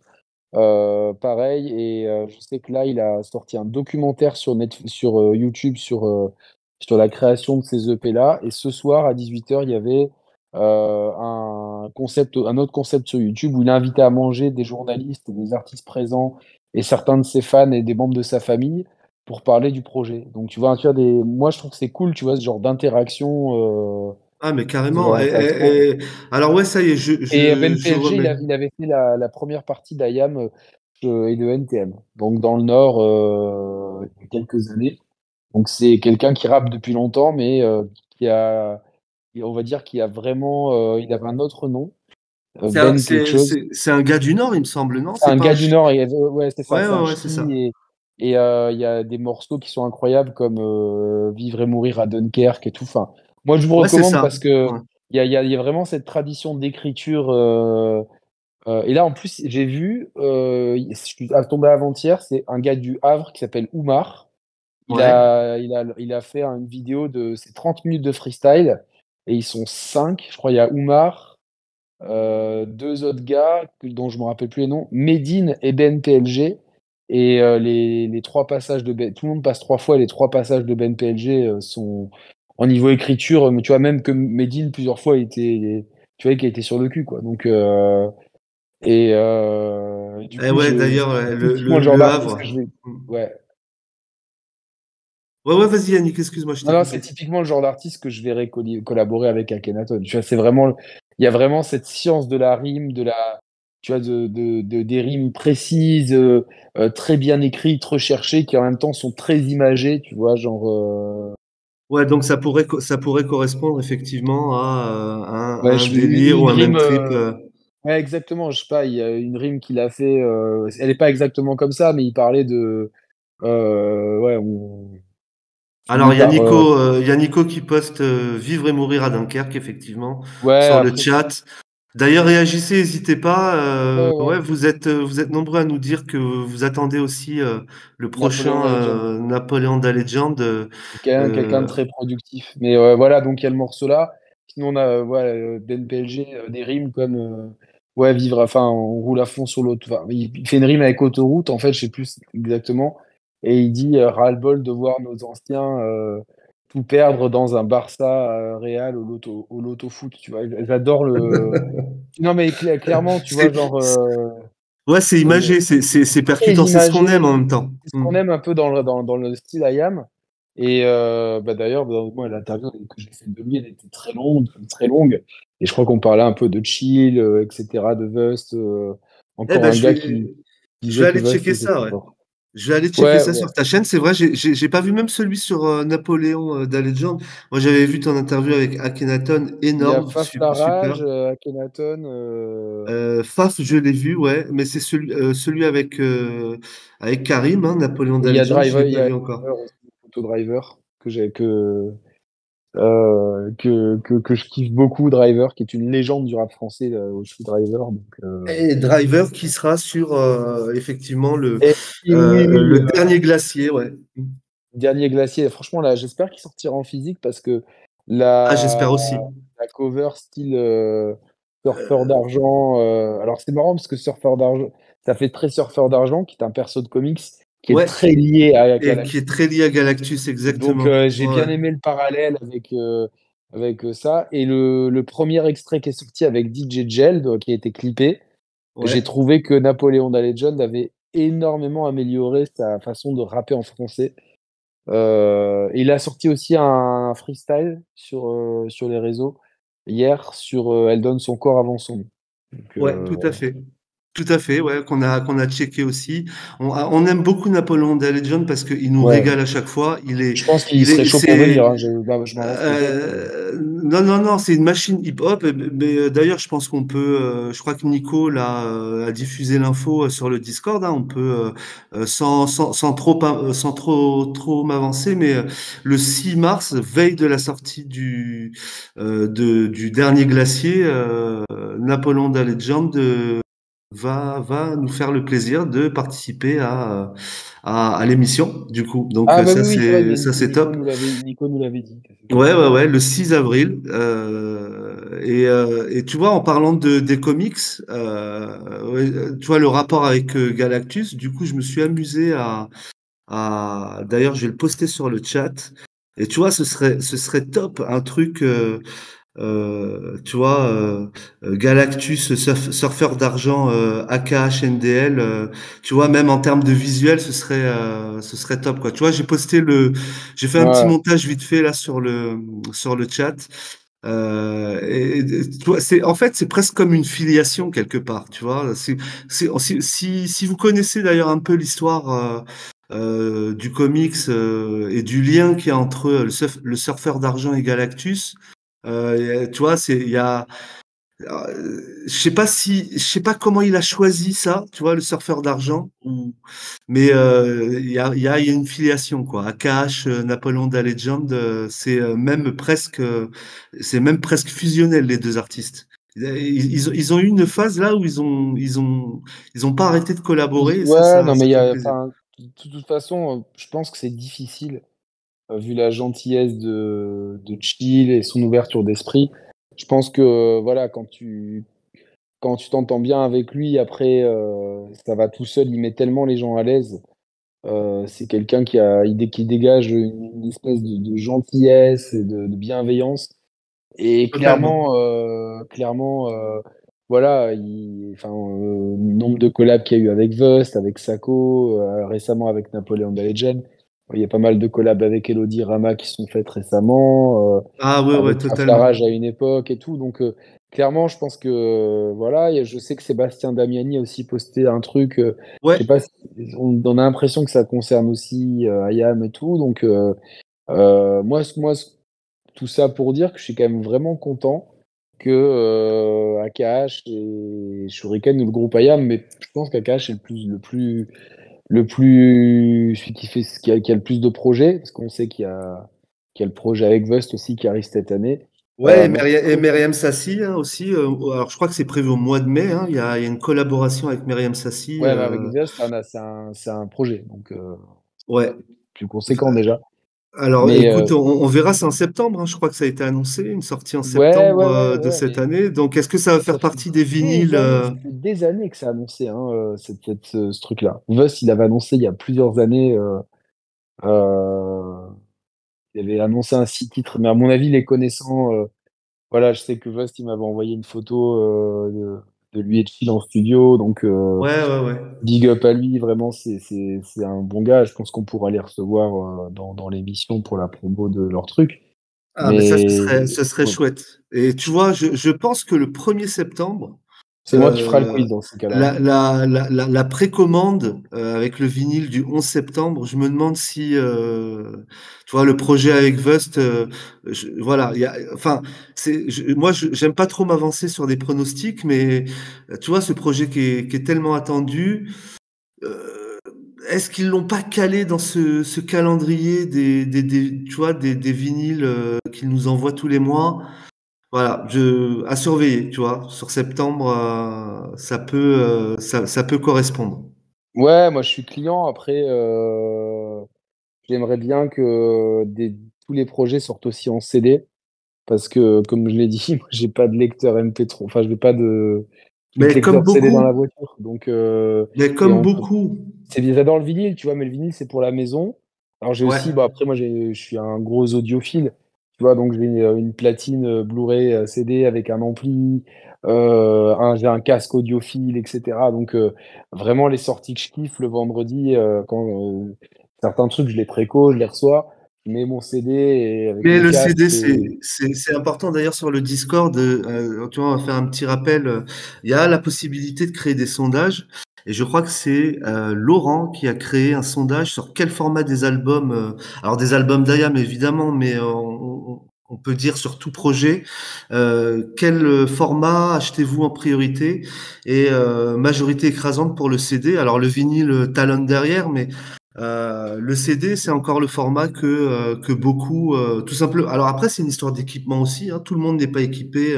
Euh, pareil, et euh, je sais que là, il a sorti un documentaire sur, Net, sur euh, YouTube sur, euh, sur la création de ces EP-là. Et ce soir, à 18h, il y avait euh, un, concept, un autre concept sur YouTube où il a invité à manger des journalistes, des artistes présents et certains de ses fans et des membres de sa famille pour parler du projet. Donc, tu vois, tu vois des... moi, je trouve que c'est cool, tu vois, ce genre d'interaction. Ah, mais carrément. Et, et- et- alors ouais, ça y est, je, Et je, Ben je PLG, il, avait fait la, la première partie d'IAM euh, et de NTM, donc dans le Nord, euh, il y a quelques années. Donc c'est quelqu'un qui rappe depuis longtemps, mais euh, qui a, on va dire qu'il a vraiment, il avait un autre nom, C'est un, Ben c'est un gars du Nord, il me semble, non? C'est un pas un gars du Nord, et, ouais, c'est ça, Ouais, ouais, un ouais, ça. et, et il y a des morceaux qui sont incroyables comme Vivre et mourir à Dunkerque et tout. Enfin, moi je vous Ouais, recommande parce que Ouais. il y a, y y vraiment cette tradition d'écriture. euh, euh, et là, en plus, j'ai vu, euh, je suis tombé avant-hier, c'est un gars du Havre qui s'appelle Oumar. Il Ouais. a, il a, il a fait une vidéo de ses 30 minutes de freestyle et ils sont cinq. Je crois il y a Oumar, euh, deux autres gars dont je me rappelle plus les noms, Medine et Ben PLG. Et euh, les, les trois passages de Ben, tout le monde passe trois fois. Les trois passages de Ben PLG euh, sont en niveau écriture, mais tu vois même que Medine plusieurs fois était, tu vois qu'il était sur le cul quoi. Donc euh, et euh, du Eh coup, ouais, d'ailleurs, le, le, le Havre. vais. Ouais. Ouais, ouais, vas-y, Yannick, excuse-moi, Non, non, c'est typiquement le genre d'artiste que je verrais collaborer avec Akhenaton. Tu vois, c'est vraiment, il y a vraiment cette science de la rime, de la, tu vois, de, de, de- des rimes précises, euh, très bien écrites, recherchées, qui en même temps sont très imagées, tu vois, genre, Ouais, donc ça pourrait, co- ça pourrait correspondre effectivement à, euh, un, ouais, un je- une, délire ou un même rime, trip. euh, euh. ouais, exactement, je sais pas, il y a une rime qu'il a fait, euh, elle est pas exactement comme ça, mais il parlait de, euh, ouais, on Alors, il y a euh, Nico, euh, il y a Nico qui poste euh, Vivre et mourir à Dunkerque, effectivement, ouais, sur le chat. D'ailleurs, réagissez, n'hésitez pas. euh, ouais, ouais, vous êtes, euh, vous êtes nombreux à nous dire que vous attendez aussi euh, le prochain Napoléon da Legend. euh, Quelqu'un de très productif. Mais voilà, donc il y a le morceau là. Sinon, on a voilà, Ben PLG, des rimes comme ouais, vivre, enfin, on roule à fond sur l'autre. Enfin, il, fait une rime avec autoroute, en fait, je sais plus exactement. Et il dit ras-le-bol de voir nos anciens tout perdre dans un Barça euh, Real au loto, au loto foot. Tu vois, j'adore le. [laughs] Non, mais cla- clairement, tu vois, genre. euh, Ouais, c'est imagé, c'est percutant, c'est ce qu'on aime en même temps. C'est ce qu'on aime un peu dans le, dans, dans le style IAM. Et euh, bah d'ailleurs, moi, l'interview que j'ai fait de lui, elle était très longue, très longue. Et je crois qu'on parlait un peu de chill, euh, etc., de Vust. Euh, encore eh ben, un gars qui, Je vais aller checker ça, ouais. Je vais aller checker ça sur ta chaîne. C'est vrai, j'ai pas vu même celui sur euh, Napoléon euh, Moi, j'avais vu ton interview avec Akhenaton, énorme. Il y a Faf super, Barrage, euh, Akhenaton. Euh, Faf, je l'ai vu, ouais, mais c'est celui, celui avec, avec Karim, hein, Napoléon Legend. Il y a Driver, il y a encore. Driver que j'ai que euh, que, que, que, je kiffe beaucoup, Driver, qui est une légende du rap français euh, au Driver. Donc, euh... Et Driver qui sera sur euh, effectivement le, le dernier glacier, ouais. Dernier glacier. Franchement, là, j'espère qu'il sortira en physique parce que la, ah, j'espère aussi. La cover style surfeur d'argent. alors, c'est marrant parce que surfeur d'argent, ça fait très surfeur d'argent, qui est un perso de comics qui est très lié à Galactus. qui est très lié à Galactus, exactement. Donc euh, j'ai bien aimé le parallèle avec, euh, avec euh, ça. Et le, le, premier extrait qui est sorti avec DJ Gel, qui a été clippé, j'ai trouvé que Napoléon Legend avait énormément amélioré sa façon de rapper en français. il a sorti aussi un freestyle sur, sur les réseaux hier sur Elle donne son corps avant son nom. ouais, tout à fait. Tout à fait, ouais, qu'on a qu'on a checké aussi. On, on aime beaucoup Napoléon Legend parce qu'il nous régale à chaque fois. Il est. Je pense qu'il serait chaud pour venir. Hein, je, euh, non, non, non, c'est une machine hip-hop. Mais euh, d'ailleurs, je pense qu'on peut. Euh, je crois que Nico a, a diffusé l'info sur le Discord. Hein, on peut sans, sans, sans trop sans trop trop m'avancer, mais le 6 mars, veille de la sortie du de, du dernier glacier, Napoléon Legend va, va nous faire le plaisir de participer à, à, à l'émission, du coup. Donc, ah, bah ça, c'est, ça, c'est top. Nico nous l'avait dit. Ouais, ouais, ouais, le 6 avril. Euh, et, euh, et, tu vois, en parlant de, des comics, euh, tu vois, le rapport avec euh, Galactus, du coup, je me suis amusé à. à D'ailleurs, je vais le poster sur le chat. Et tu vois, ce serait, ce serait top, un truc. Euh, euh, tu vois, euh, euh, Galactus, surfeur d'argent, euh, AKH, NDL, euh, tu vois, même en termes de visuel, ce serait, ce serait top, quoi. Tu vois, j'ai posté le, j'ai fait un petit montage vite fait là sur le, sur le chat. et, tu vois, c'est, en fait, c'est presque comme une filiation quelque part, tu vois. C'est, si, si vous connaissez d'ailleurs un peu l'histoire euh, du comics euh, et du lien qu'il y a entre le, surf, le surfeur d'argent et Galactus, euh, tu vois, c'est il y a euh, je sais pas si je sais pas comment il a choisi ça, tu vois, le surfeur d'argent, ou mais euh, il y, a, y, a, une filiation quoi. AKH, Napoléon da Legend, c'est même presque c'est même presque fusionnel les deux artistes. Ils, ils, ont eu une phase là où ils ont ils ont ils ont pas arrêté de collaborer. Ouais, non mais il y a, de toute façon, je pense que c'est difficile euh, vu la gentillesse de, de Chill et son ouverture d'esprit. Je pense que voilà, quand tu quand tu t'entends bien avec lui, après euh, ça va tout seul. Il met tellement les gens à l'aise. Euh, c'est quelqu'un qui a qui dégage une, espèce de, gentillesse et de, bienveillance. Et clairement, euh, clairement, euh, voilà, il, enfin, nombre de collabs qu'il y a eu avec Vust, avec Sako, récemment avec Napoléon Legend. Il y a pas mal de collabs avec Elodie Rama qui sont faites récemment. Euh, ah ouais, ouais, totalement. à une époque et tout. Donc, euh, clairement, je pense que, euh, voilà, je sais que Sébastien Damiani a aussi posté un truc. ouais. Je sais pas on, a l'impression que ça concerne aussi Ayam et tout. Donc, moi, moi, tout ça pour dire que je suis quand même vraiment content que AKH et Shuriken ou le groupe Ayam, mais je pense qu'AKH est le plus, le plus le plus celui qui fait qui a, qui a le plus de projets parce qu'on sait qu'il y a qu'il y a le projet avec Vust aussi qui arrive cette année. Ouais, euh, et Myriam Sassi hein, aussi. Euh, alors je crois que c'est prévu au mois de mai. Hein, il, y a, il, y a, une collaboration avec Myriam Sassi. Ouais, euh... avec Vust, c'est un, un, un, projet donc euh, ouais plus conséquent déjà. Alors, écoute, euh, on, on, verra, c'est en septembre. Hein, je crois que ça a été annoncé, une sortie en septembre ouais, ouais, de cette année. Donc, est-ce que ça va faire partie des vinyles des années, Ça fait des années que c'est annoncé, hein, euh, cette, cette, ce, truc-là. Vust, il avait annoncé il y a plusieurs années. Euh, euh, il avait annoncé un six titres, mais à mon avis, les connaissants, voilà, je sais que Vust, il m'avait envoyé une photo de, de lui et de Phil en studio. Donc, euh, Ouais, ouais, ouais. big up à lui, vraiment, c'est un bon gars. Je pense qu'on pourra les recevoir euh, dans, dans l'émission pour la promo de leur truc. Ah, mais ça, ce serait, ce chouette. Et tu vois, je, je pense que le 1er septembre, c'est moi qui ferai le euh, quiz dans ces cas-là. la, la, la, la, précommande euh, avec le vinyle du 11 septembre, je me demande si, euh, tu vois, le projet avec Vust, euh, je- voilà, il y a, enfin, c'est, je- moi, je- j'aime pas trop m'avancer sur des pronostics, mais euh, tu vois, ce projet qui est, qui est tellement attendu, euh, est-ce qu'ils l'ont pas calé dans ce, ce calendrier des, des, des- tu vois, des, des vinyles euh, qu'ils nous envoient tous les mois? Voilà, je, à surveiller, tu vois, sur septembre, euh, ça peut, euh, ça, ça peut correspondre. Ouais, moi je suis client. Après, euh, j'aimerais bien que des, tous les projets sortent aussi en CD. Parce que, comme je l'ai dit, [laughs] moi j'ai pas de lecteur MP3. Enfin, je n'ai pas de Mais comme lecteur CD dans la beaucoup, voiture. Donc, euh, mais comme on beaucoup, j'adore le vinyle, tu vois, mais le vinyle, c'est pour la maison. Alors, j'ai ouais. aussi, bah, après, moi, je suis un gros audiophile, tu vois, donc j'ai une, une platine euh, Blu-ray euh, CD avec un ampli, euh, j'ai un casque audiophile, etc. Donc, euh, vraiment, les sorties que je kiffe le vendredi, euh, quand euh, certains trucs, je les préco, je les reçois, mets mon CD et avec Mais le. CD, Et... c'est, important d'ailleurs sur le Discord. euh, tu vois, on va faire un petit rappel. Il y a la possibilité de créer des sondages. Et je crois que c'est euh, Laurent qui a créé un sondage sur quel format des albums. euh, alors des albums d'IAM évidemment, mais on, on peut dire sur tout projet. quel format achetez-vous en priorité? Et majorité écrasante pour le CD. Alors le vinyle talonne derrière, mais euh, le CD, c'est encore le format que, euh, que beaucoup, euh, tout simplement. Alors après, c'est une histoire d'équipement aussi. Hein. Tout le monde n'est pas équipé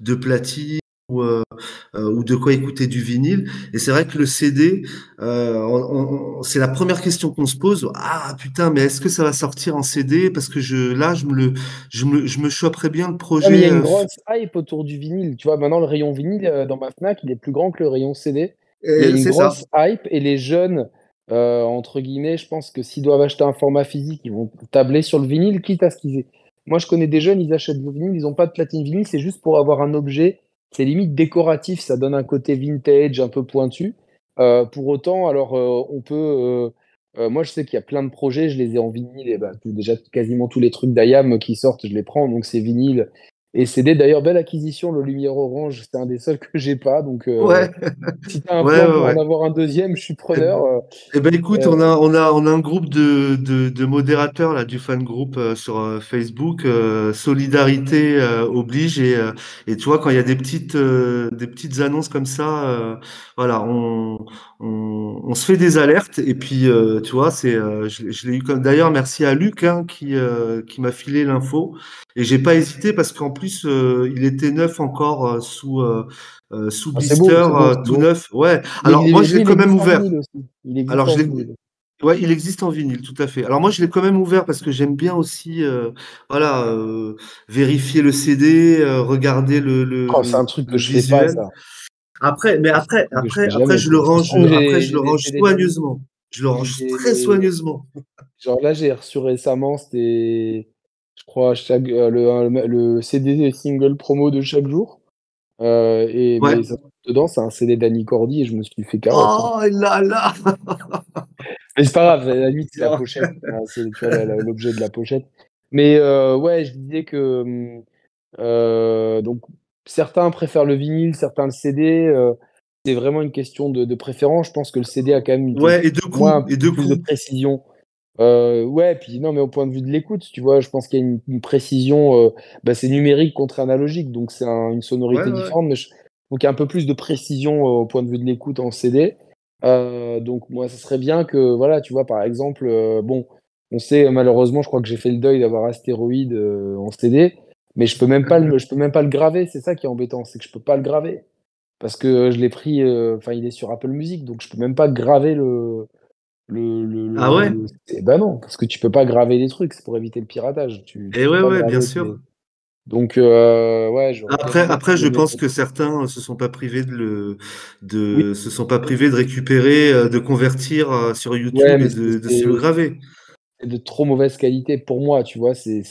de platine ou, ou de quoi écouter du vinyle. Et c'est vrai que le CD, c'est la première question qu'on se pose. Ah putain, mais est-ce que ça va sortir en CD? Parce que je, là, je me le, je me, je me choperais bien le Ah, mais il y a projet. une grosse hype autour du vinyle. Tu vois, maintenant, le rayon vinyle dans ma Fnac, il est plus grand que le rayon CD. Il y a une ça. grosse hype et les jeunes, euh, entre guillemets, je pense que s'ils doivent acheter un format physique, ils vont tabler sur le vinyle, quitte à ce qu'ils aient. Moi, je connais des jeunes, ils achètent du vinyle, ils n'ont pas de platine vinyle, c'est juste pour avoir un objet. C'est limite décoratif, ça donne un côté vintage, un peu pointu. Euh, pour autant, alors, euh, on peut. moi, je sais qu'il y a plein de projets, je les ai en vinyle, et bah, déjà quasiment tous les trucs d'IAM qui sortent, je les prends, donc c'est vinyle et CD. D'ailleurs, belle acquisition, le Lumière Orange, c'est un des seuls que j'ai pas, donc. euh, Ouais, si tu as un ouais, plan ouais, pour en avoir un deuxième, je suis Eh preneur. euh, Eh ben écoute, euh, on a on a on a un groupe de de, de modérateurs là du fan group sur Facebook. solidarité oblige et et tu vois quand il y a des petites des petites annonces comme ça, voilà, on, on on se fait des alertes et puis euh, tu vois c'est euh, je, je l'ai eu comme d'ailleurs merci à Luc hein, qui euh, qui m'a filé l'info et j'ai pas hésité parce qu'en plus il était neuf encore sous sous ah, beau, blister beau, tout neuf. Ouais. Il, Alors moi je l'ai quand même ouvert. Alors, je l'ai, ouais, il existe en vinyle, tout à fait. Alors, moi, je l'ai quand même ouvert parce que j'aime bien aussi, euh, voilà, euh, vérifier le CD, euh, regarder le, le, Oh, c'est un truc que je fais pas, ça. Après, mais après, après, après, je le range, après, je le range soigneusement. Je le range très soigneusement. [laughs] Genre là, j'ai reçu récemment, c'était, je crois, chaque, euh, le, le, CD single promo de chaque jour. Euh, et, Ouais. mais dedans, c'est un CD d'Annie Cordy et je me suis fait carotte. hein. Oh là là! [laughs] Mais c'est pas grave, à la limite, c'est la pochette. hein, c'est, l'objet de la pochette. Mais euh, ouais, je disais que hum, euh, donc certains préfèrent le vinyle, certains le CD. euh, c'est vraiment une question de, de préférence. Je pense que le CD a quand même une, Ouais, et de un coups, et peu de plus de coups. précision. Euh, ouais, puis non, mais au point de vue de l'écoute, tu vois, je pense qu'il y a une, une précision. euh, bah, c'est numérique contre analogique, donc c'est un- une sonorité ouais. différente. Mais je, donc il y a un peu plus de précision euh, au point de vue de l'écoute en CD. Donc moi, ça serait bien que, voilà, tu vois, par exemple, bon, on sait malheureusement, je crois que j'ai fait le deuil d'avoir Astéroïde en CD, mais je peux même pas le, je peux même pas le graver. C'est ça qui est embêtant, c'est que je peux pas le graver parce que je l'ai pris. euh, Enfin, il est sur Apple Music, donc je peux même pas graver le le, le, Ah ouais? le- Eh ben non, parce que tu peux pas graver les trucs, c'est pour éviter le piratage. Tu, tu Et peux ouais, ouais, bien sûr. Donc, euh, ouais, quand Après, après, je pense que certains se sont pas privés de le, Oui, de, se sont pas privés de récupérer, euh, de convertir euh, sur YouTube et de, de se le graver. De trop mauvaise qualité pour moi, tu vois. C'est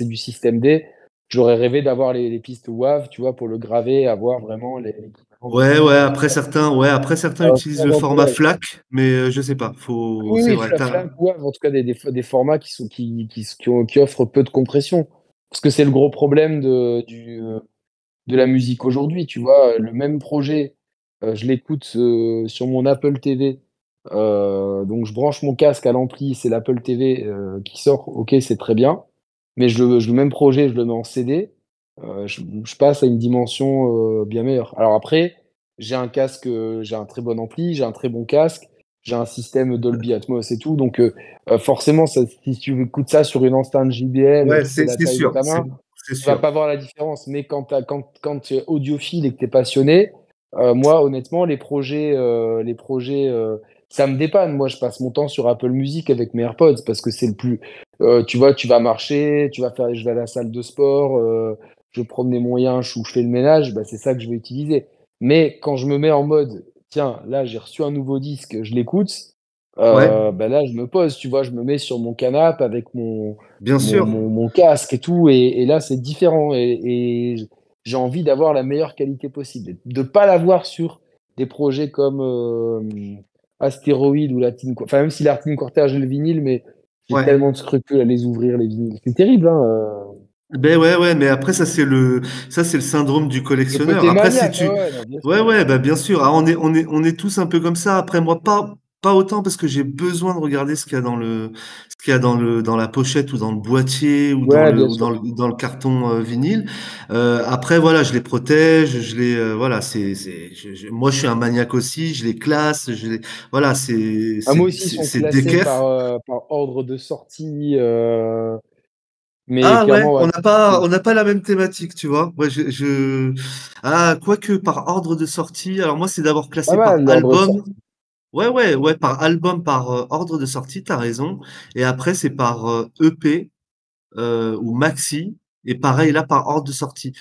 du système D. J'aurais rêvé d'avoir les, les pistes WAV, tu vois, pour le graver, avoir vraiment les. Ouais, ouais, après certains, ouais, après certains Alors, utilisent le format. FLAC, mais euh, je sais pas. Faut, Oui, oui, vrai. FLAC, en tout cas des des des formats qui sont qui qui qui ont qui offrent peu de compression. Parce que c'est le gros problème de du, de la musique aujourd'hui, tu vois? Le même projet, je l'écoute, sur mon Apple TV, heu, donc je branche mon casque à l'ampli, c'est l'Apple TV, heu, qui sort, OK, c'est très bien, mais je le je le même projet, je le mets en CD, heu, je je passe à une dimension, bien meilleure. Alors après, j'ai un casque, j'ai un très bon ampli, j'ai un très bon casque, j'ai un système Dolby Atmos et tout, donc forcément ça si tu écoutes ça sur une enceinte JBL Ouais, c'est sûr, main, tu vas pas voir la différence. Mais quand tu quand quand tu es audiophile et que tu es passionné, moi honnêtement les projets, les projets, ça me dépanne. Moi je passe mon temps sur Apple Music avec mes AirPods parce que c'est le plus heu, tu vois, tu vas marcher, tu vas faire je vais à la salle de sport, heu, je promener mon yinche ou je fais le ménage, bah, c'est ça que je vais utiliser. Mais quand je me mets en mode: «Tiens, là j'ai reçu un nouveau disque, je l'écoute», Ouais, heu, bah, là je me pose, tu vois? Je me mets sur mon canapé avec mon bien mon sûr. mon mon casque et tout et et là, c'est différent et j'ai envie d'avoir la meilleure qualité possible de pas l'avoir sur des projets comme, Astéroïde ou Latine Qu enfin, même si Latine Quarter, j'ai le vinyle, mais j'ai Ouais. tellement de scrupules à les ouvrir, les vinyles. C'est terrible, hein, heu, Ben ouais, ouais, mais après ça c'est le ça c'est le syndrome du le collectionneur. Après maniaque, tu ouais, ouais, sûr, ouais, ouais. bah bien sûr. Ah, on est on est on est tous un peu comme ça. Après moi pas pas autant parce que j'ai besoin de regarder ce qu'il y a dans le ce qu'il y a dans le dans la pochette ou dans le boîtier ou dans le ou dans le dans le carton euh, vinyle. Euh, après voilà, je les protège, je les euh, voilà, c'est c'est moi je suis un maniaque aussi, je les classe, je les voilà, c'est Ah, moi c'est aussi, c'est par, heu, par ordre de sortie, heu, mais Ah ouais, on n'a pas, on n'a pas la même thématique, tu vois. Ouais, je, je... Ah, quoique par ordre de sortie. Alors moi, c'est d'abord classé par album. Ouais, ouais, ouais, par album, par euh, ordre de sortie, t'as raison. Et après, c'est par euh, EP euh, ou maxi. Et pareil, là, par ordre de sortie.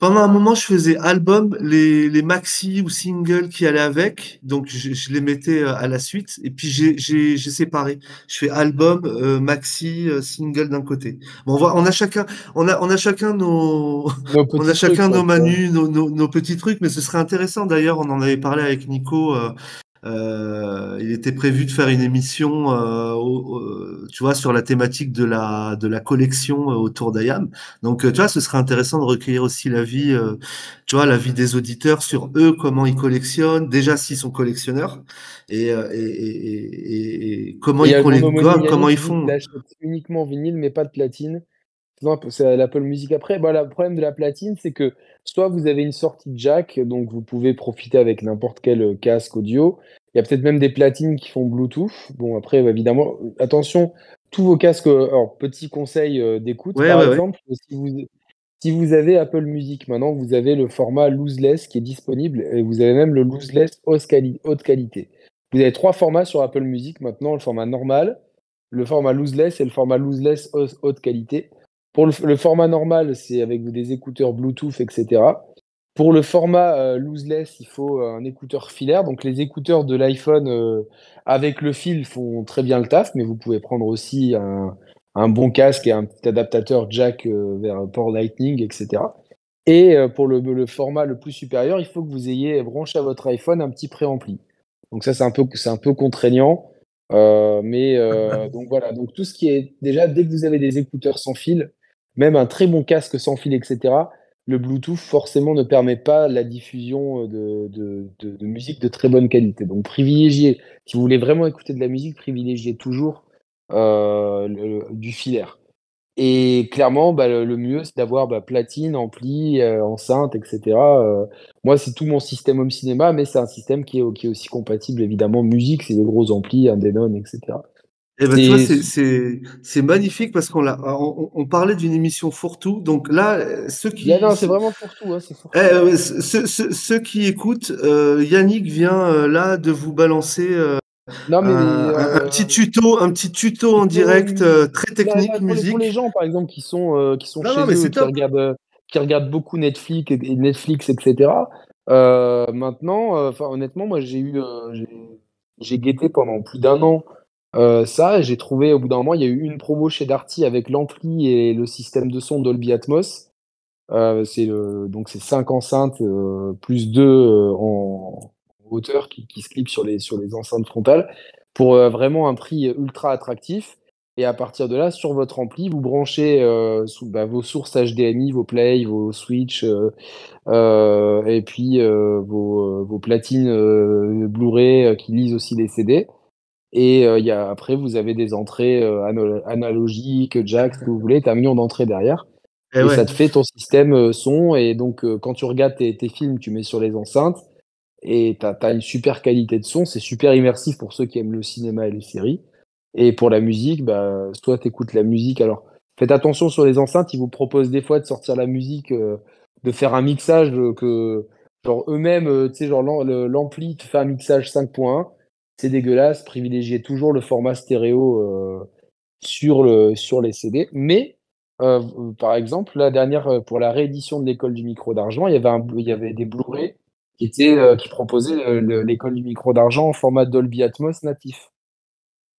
Pendant un moment, je faisais album, les, les maxi ou singles qui allaient avec, donc je, je les mettais à la suite, et puis j'ai j'ai j'ai séparé. Je fais album, euh, maxi, euh, single d'un côté. Bon, on voit, on a chacun, on a on a chacun nos Nos [laughs] on a trucs, chacun nos manus, nos, nos, nos petits trucs, mais ce serait intéressant d'ailleurs. On en avait parlé avec Nico. Euh, il était prévu de faire une émission, euh, au- tu vois, sur la thématique de la de la collection euh, autour d'IAM. Donc, euh, tu vois, ce serait intéressant de recueillir aussi l'avis, euh, tu vois, l'avis des auditeurs sur eux, comment ils collectionnent, déjà s'ils sont collectionneurs, et, et, et, et- comment ils comment ils qui dit qu'il font. uniquement vinyle, mais pas de platine. Non, c'est l'Apple Music après. Bah, le problème de la platine, c'est que soit vous avez une sortie jack, donc vous pouvez profiter avec n'importe quel, heu, casque audio. Il y a peut-être même des platines qui font Bluetooth. Bon après, bah, évidemment, heu, attention, tous vos casques, heu alors petit conseil, d'écoute, Ouais, par ouais, ouais. exemple, si vous si vous avez Apple Music maintenant, vous avez le format lossless qui est disponible et vous avez même le lossless haute quali haute qualité. Vous avez 3 formats sur Apple Music maintenant, le format normal, le format lossless et le format haute haute qualité. Pour le, le format normal, c'est avec des écouteurs Bluetooth, etc. Pour le format euh, lossless, il faut euh, un écouteur filaire. Donc les écouteurs de l'iPhone euh, avec le fil font très bien le taf, mais vous pouvez prendre aussi un, un bon casque et un petit adaptateur jack euh, vers port Lightning, etc. Et pour le, le format le plus supérieur, il faut que vous ayez branché à votre iPhone un petit préampli. Donc ça, c'est un peu, c'est un peu contraignant. Mais [laughs] donc voilà, donc tout ce qui est déjà, dès que vous avez des écouteurs sans fil, même un très bon casque sans fil, etc., le Bluetooth forcément ne permet pas la diffusion de, de, musique de très bonne qualité. Donc privilégiez, si vous voulez vraiment écouter de la musique, privilégiez toujours euh, du filaire. Et clairement, bah, le, mieux, c'est d'avoir bah, platine, ampli, euh, enceinte, etc. Euh, moi, c'est tout mon système home cinéma, mais c'est un système qui est, qui est aussi compatible, évidemment, musique, c'est des gros amplis, un Denon, etc. Eh ben, tu vois, C'est magnifique parce qu'on on, on- parlait d'une émission fourre-tout. Donc là, ceux qui, non, c'est vraiment fourre-tout, hein, c'est Eh, euh, ceux, ceux- ceux qui écoutent, euh, Yannick vient euh, là de vous balancer euh, Non, mais un, petit tuto, un petit tuto en direct, très là, là, technique, pour les, pour les musique. gens, par exemple, qui sont, qui sont Non, chez non, mais eux, qui regardent, qui regardent beaucoup Netflix, et, et Netflix, etc. maintenant, enfin, honnêtement, moi, j'ai eu, j'ai guetté pendant plus d'un an euh, ça, j'ai trouvé, au bout d'un moment, il y a eu une promo chez Darty avec l'ampli et le système de son Dolby Atmos. Euh, c'est donc c'est 5 enceintes, heu, plus 2, heu, en hauteur qui se clipsent sur les sur les enceintes frontales pour, vraiment un prix ultra attractif et à partir de là, sur votre ampli, vous branchez, bah, vos sources HDMI, vos play, vos switch, et puis, vos, vos platines, Blu-ray qui lisent aussi les CD et y a après vous avez des entrées, analo analogiques, jack, ce que vous voulez, tu as 1 000 000 d'entrées derrière. Et et ça te fait ton système, heu, son. Et donc quand tu regardes tes tes films, tu mets sur les enceintes et tu as une super qualité de son. C'est super immersif pour ceux qui aiment le cinéma et les séries. Et pour la musique, bah, soit tu écoutes la musique. Alors faites attention sur les enceintes, ils vous proposent des fois de sortir la musique, de faire un mixage, que genre eux-mêmes, tu sais, genre l'ampli te fait un mixage 5.1, c'est dégueulasse. Privilégiez toujours le format stéréo, heu, sur le sur les CD mais heu, v par exemple, la dernière, heu, pour la réédition de L'école du micro d'argent, il y avait un il y avait des Blu-ray qui étaient, qui proposaient, L'école du micro d'argent en format Dolby Atmos natif.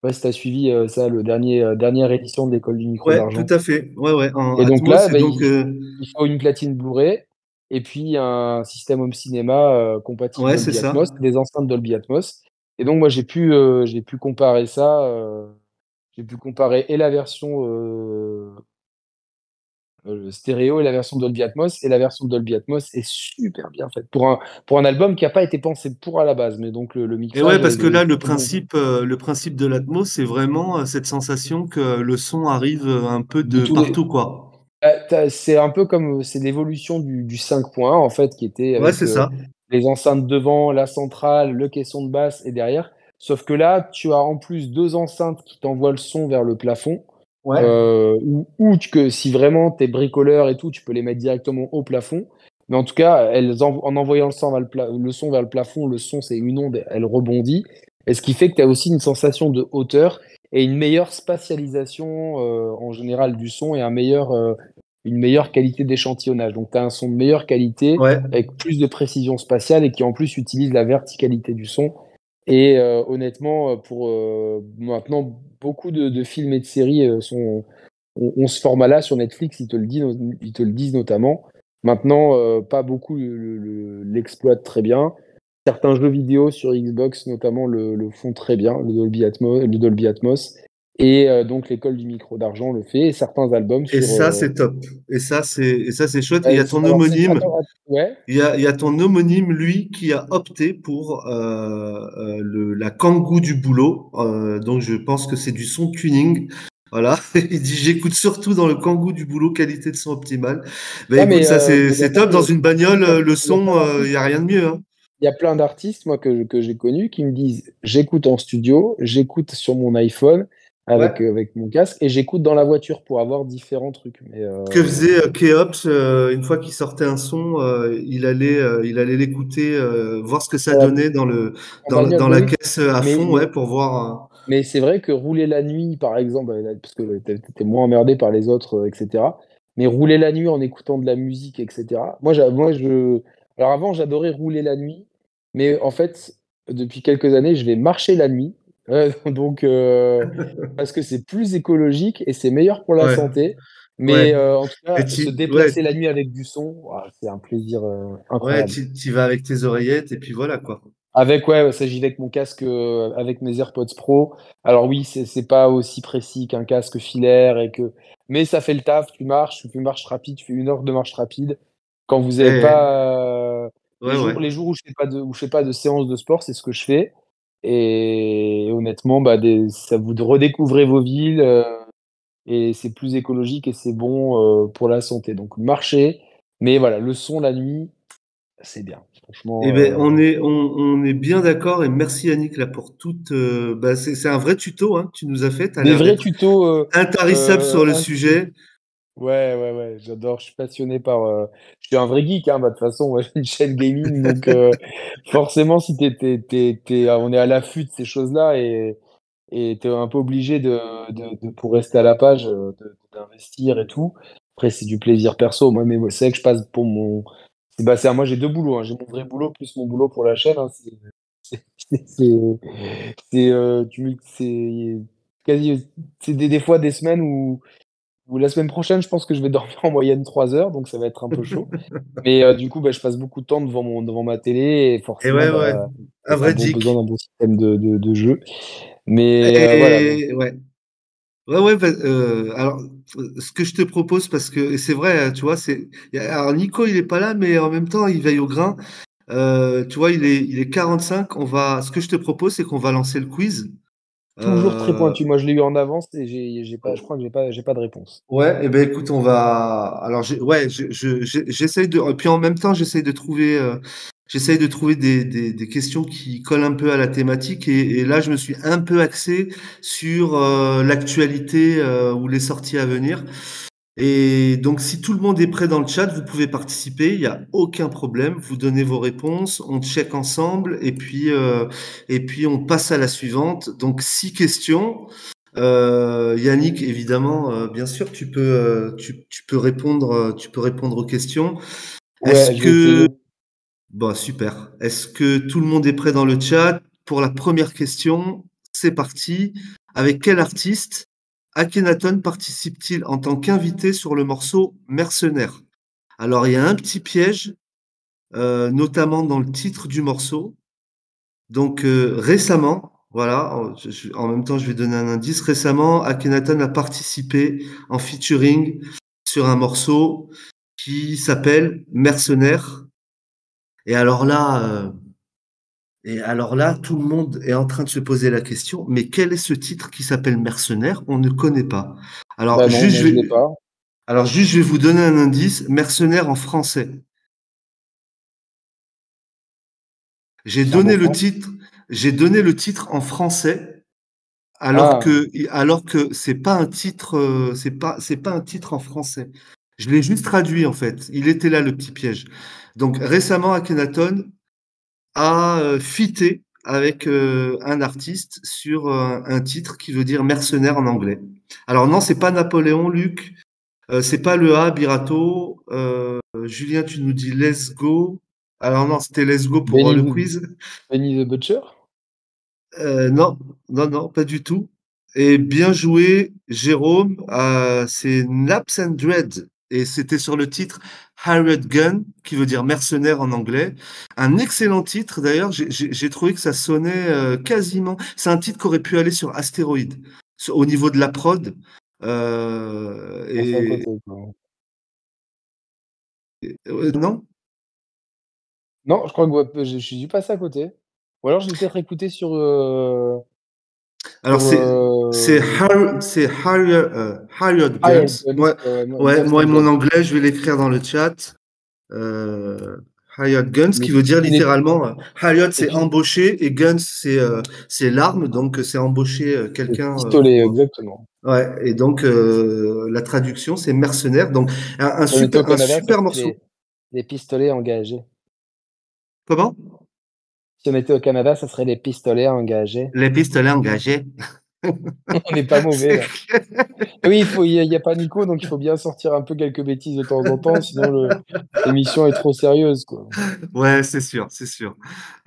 Je sais pas si tu as suivi, ça, le dernier, dernière édition de L'école du micro Ouais, tout d'argent? à fait. Ouais, ouais, en Et donc Atmos là, bah, donc il faut une platine Blu-ray et puis un système home cinéma, compatible Ouais, Dolby ça. Atmos, des enceintes Dolby Atmos et donc moi j'ai pu, j'ai pu comparer ça, heu, j'ai pu comparer et la version, heu, stéréo et la version Dolby Atmos et la version Dolby Atmos est super bien faite pour un pour un album qui a pas été pensé pour à la base mais donc le le Et ouais, mixage parce que là, le principe, le principe de l'Atmos, c'est vraiment, cette sensation que le son arrive, un peu De de tous les partout, quoi. bah, c'est un peu comme, c'est l'évolution du du 5.1 en fait qui était Ouais, c'est ça. Les enceintes devant, la centrale, le caisson de basse et derrière. Sauf que là, tu as en plus 2 enceintes qui t'envoient le son vers le plafond, Ouais. heu, ou que si vraiment tu es bricoleur et tout, tu peux les mettre directement au plafond. Mais en tout cas, elles en envoyant le son vers le pla le son vers le plafond, le son, c'est une onde, elle rebondit et ce qui fait que tu as aussi une sensation de hauteur et une meilleure spatialisation, heu, en général du son et un meilleur, heu, une meilleure qualité d'échantillonnage. Donc tu as un son de meilleure qualité Ouais. avec plus de précision spatiale et qui en plus utilise la verticalité du son et heu, honnêtement, heu, pour, heu, maintenant beaucoup de de films et de séries, sont ont ont ce format-là sur Netflix, ils te le dit no ils te le disent notamment. Maintenant, pas beaucoup le le le l'exploitent très bien. Certains jeux vidéo sur Xbox notamment le le font très bien, le Dolby Atmo le Dolby Atmos et heu, donc L'école du micro d'argent le fait et certains albums Et sur, ça, heu c'est top et ça, c'est et ça, c'est chouette et il y a c ton homonyme ouais? il y a il y a ton homonyme, lui, qui a opté pour, le la Kangoo du boulot, donc je pense que c'est du son tuning. Voilà, [laughs] il dit: «J'écoute surtout dans le Kangoo du boulot, qualité de son optimale». Ouais, écoute, mais ça, c'est top dans une bagnole, le son, il y a rien de mieux, hein. il y a plein d'artistes, moi, que que j'ai connus qui me disent: «J'écoute en studio, j'écoute sur mon iPhone avec, Ouais. heu, avec mon casque et j'écoute dans la voiture» pour avoir différents trucs mais Ce que faisait, heu, Keops, une fois qu'il sortait un son, il allait, il allait l'écouter, voir ce que ça donnait dans le dans dans la caisse, à mais fond, ouais, pour voir, mais c'est vrai que rouler la nuit, par exemple, parce que tu es tu étais moins emmerdé par les autres, heu et cetera. Mais rouler la nuit en écoutant de la musique et cetera. Moi moi je alors avant j'adorais rouler la nuit, mais en fait, depuis quelques années, je vais marcher la nuit, [laughs] donc heu, [laughs] parce que c'est plus écologique et c'est meilleur pour la Ouais, santé. ouais Mais heu, en tout cas, se ouais. déplacer la nuit avec du son, c'est un plaisir, Ouais, incroyable. tu tu y vas avec tes oreillettes et puis voilà, quoi. Avec ouais, ça j'y vais avec mon casque, avec mes AirPods Pro. Alors oui, c'est pas aussi précis qu'un casque filaire et que mais ça fait le taf, tu marches, tu fais une marche rapide, tu fais 1 heure de marche rapide. Quand vous avez Eh pas, les Ouais, ouais. jours les jours où je fais pas de où je fais pas de séance de sport, c'est ce que je fais et honnêtement, bah, des ça vous redécouvrez vos villes, heu et c'est plus écologique et c'est bon, heu, pour la santé. Donc marcher, mais voilà, le son la nuit, c'est bien. Franchement, on heu est on on est bien d'accord et merci Yannick, là, pour toute, bah, c'est un vrai tuto, hein, que tu nous as fait. As Des vrais tutos, heu intarissable heu, sur le sujet. Ouais, ouais, ouais, j'adore, je suis passionné par, heu je suis un vrai geek, hein. Bah, de toute façon, ouais, j'ai une chaîne gaming donc heu, forcément, si tu es tu es tu es tu es on est à l'affût de ces choses-là et et tu es un peu obligé de de de pour rester à la page, de d'investir et tout. Après, c'est du plaisir perso, moi, mais moi, c'est vrai que je passe pour mon bah, c'est moi, j'ai 2 boulots, hein. J'ai mon vrai boulot plus mon boulot pour la chaîne, hein. C'est c'est [laughs] c'est c'est, heu, tu c'est quasi c'est des des fois des semaines où ou la semaine prochaine, je pense que je vais dormir en moyenne 3 heures, donc ça va être un peu chaud. [laughs] Mais heu, du coup, bah, je passe beaucoup de temps devant mon devant ma télé et forcément, ouais, ouais, bah, un un vrai bon besoin d'un bon système de de de jeu. Mais heu, voilà ouais. Ouais, ouais, bah, heu, alors, ce que je te propose parce que c'est vrai, hein, tu vois, c'est alors Nico, il est pas là, mais en même temps, il veille au grain. Tu vois, il est il est 45, on va ce que je te propose, c'est qu'on va lancer le quiz. Toujours très Heu, pointu. Moi, je l'ai eu en avance et j'ai j'ai pas je crois que j'ai pas j'ai pas de réponse. ouais et ben, écoute, on va alors j'ai ouais, j'essaye de et puis en même temps, j'essaye de trouver, heu, j'essaye de trouver des des des questions qui collent un peu à la thématique et et là, je me suis un peu axé sur, heu, l'actualité, ou les sorties à venir. Et donc, si tout le monde est prêt dans le chat, vous pouvez participer, il y a aucun problème. Vous donnez vos réponses, on check ensemble et puis, heu et puis on passe à la suivante. Donc 6 questions. Heu, Yannick, évidemment, heu, bien sûr, tu peux, tu tu peux répondre, tu peux répondre aux questions. Est-ce Ouais, que bon, super. Est-ce que tout le monde est prêt dans le chat? Pour la première question, c'est parti. Avec quel artiste Akhenaton participe-t-il en tant qu'invité sur le morceau Mercenaires? Alors, il y a un petit piège, heu, notamment dans le titre du morceau. Donc, heu, récemment, voilà, en même temps, je vais donner un indice. Récemment, Akhenaton a participé en featuring sur un morceau qui s'appelle Mercenaires. Et alors là, heu et alors là, tout le monde est en train de se poser la question: «Mais quel est ce titre qui s'appelle Mercenaires?» On ne connaît pas. Alors Bah, non, juste, je vais pas. alors juste, je vais vous donner un indice, Mercenaires en français. J'ai donné le titre j'ai donné le titre en français, alors Ah, que alors que c'est pas un titre, c'est pas c'est pas un titre en français. Je l'ai juste traduit, en fait. Il était là, le petit piège. Donc récemment, Akhenaton a, heu, featé avec, heu, un artiste sur, heu, un titre qui veut dire mercenaire en anglais. Alors non, c'est pas Napoléon, Luc, heu, c'est pas le A, Birato, Julien, tu nous dis: «Let's go». Alors non, c'était «Let's go» pour, Benny le quiz. Benny the Butcher? Non, non, non, pas du tout et bien joué Jérôme, c'est Naps and Dread et c'était sur le titre Hired Gun qui veut dire mercenaire en anglais. Un excellent titre d'ailleurs, j'ai trouvé que ça sonnait, heu, quasiment c'est un titre qui aurait pu aller sur Astéroïde, au niveau de la prod, à et côté, quoi. et ouais, non? Non, je crois que je suis passé à côté. Ou alors je l'ai peut-être écouté sur, heu, Alors c'est c'est heu, Har c'est Hire heu, Hired Hired Guns. Guns, Ouais, moi et mon anglais, je vais l'écrire dans le chat. Hired guns, Mais qui veut dire littéralement, heu, hired c'est puis embaucher et guns c'est, l'arme, donc c'est embaucher, quelqu'un, pistolet, exactement. ouais et donc la traduction c'est mercenaire, donc un super un super morceau. les pistolets engagés. Comment? Si on était au Canada, ça serait les pistolets engagés. Les pistolets engagés. [laughs] On n'est pas mauvais là. [laughs] Oui, il faut il y a a pas Nico, donc il faut bien sortir un peu quelques bêtises de temps en temps, sinon l'émission est trop sérieuse, quoi. ouais, c'est sûr, c'est sûr.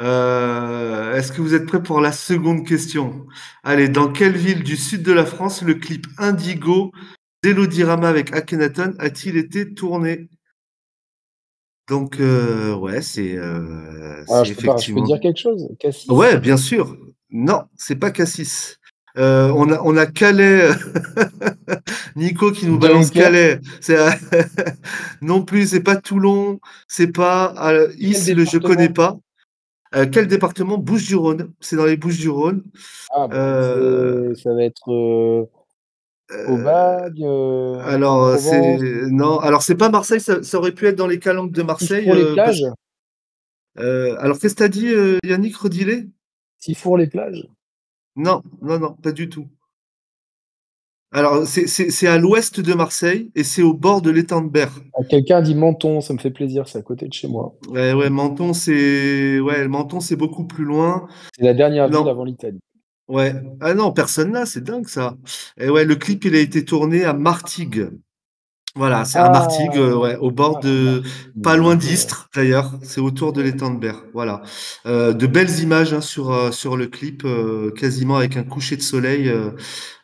Heu, est-ce que vous êtes prêts pour la seconde question? Allez, dans quelle ville du sud de la France le clip Indigo d'Elodie Rama avec Akhenaton a-t-il été tourné? Donc, heu, ouais, c'est, heu, Alors c'est je peux pas je peux effectivement dire quelque chose? Cassis? ouais, bien sûr. Non, c'est pas Cassis. Heu, on a on a Calais, [laughs] Nico qui nous balance? Calais. [laughs] Non plus, c'est pas Toulon, c'est pas, heu, Quel Isle, je connais pas. Quel département? Bouches-du-Rhône. C'est dans les Bouches-du-Rhône. Ah bah, ça va être, heu, heu, Aubagne, heu, alors, c'est non, alors c'est pas Marseille, ça ça aurait pu être dans les calanques de Marseille, heu, parce Sifour-les-Plages? heu, alors qu'est-ce que tu as dit, heu, Yannick? Redis-les? Sifour-les-Plages? Non, non, non, pas du tout. Alors, c'est à l'ouest de Marseille et c'est au bord de l'étang de Berre. Ah, quelqu'un dit Menton, ça me fait plaisir, c'est à côté de chez moi. Ouais, ouais, Menton, c'est ouais, Menton, c'est beaucoup plus loin. C'est la dernière ville Non, avant l'Italie. Ouais. Ah non, personne là, c'est dingue ça. Et ouais, le clip, il a été tourné à Martigues. Voilà, c'est à Ah, Martigues, euh, ouais, au bord ah, de, pas loin d'Istres d'ailleurs, c'est autour de l'étang de Berre. Voilà, Euh, de belles images hein, sur euh, sur le clip, euh, quasiment avec un coucher de soleil.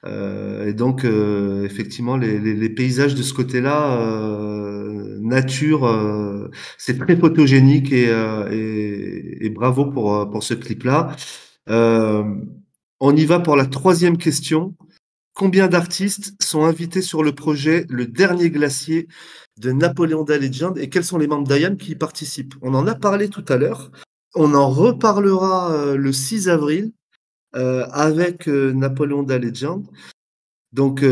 et donc euh, effectivement, les, les, les paysages de ce côté-là, euh, nature, euh, c'est très photogénique et, euh, et, et bravo pour pour ce clip-là. Euh, on y va pour la troisième question. Combien d'artistes sont invités sur le projet Le Dernier Glacier de Napoléon Legend et quels sont les membres d'IAM qui y participent? On en a parlé tout à l'heure. On en reparlera euh, le 6 avril euh, avec euh, Napoléon da Legend. Donc,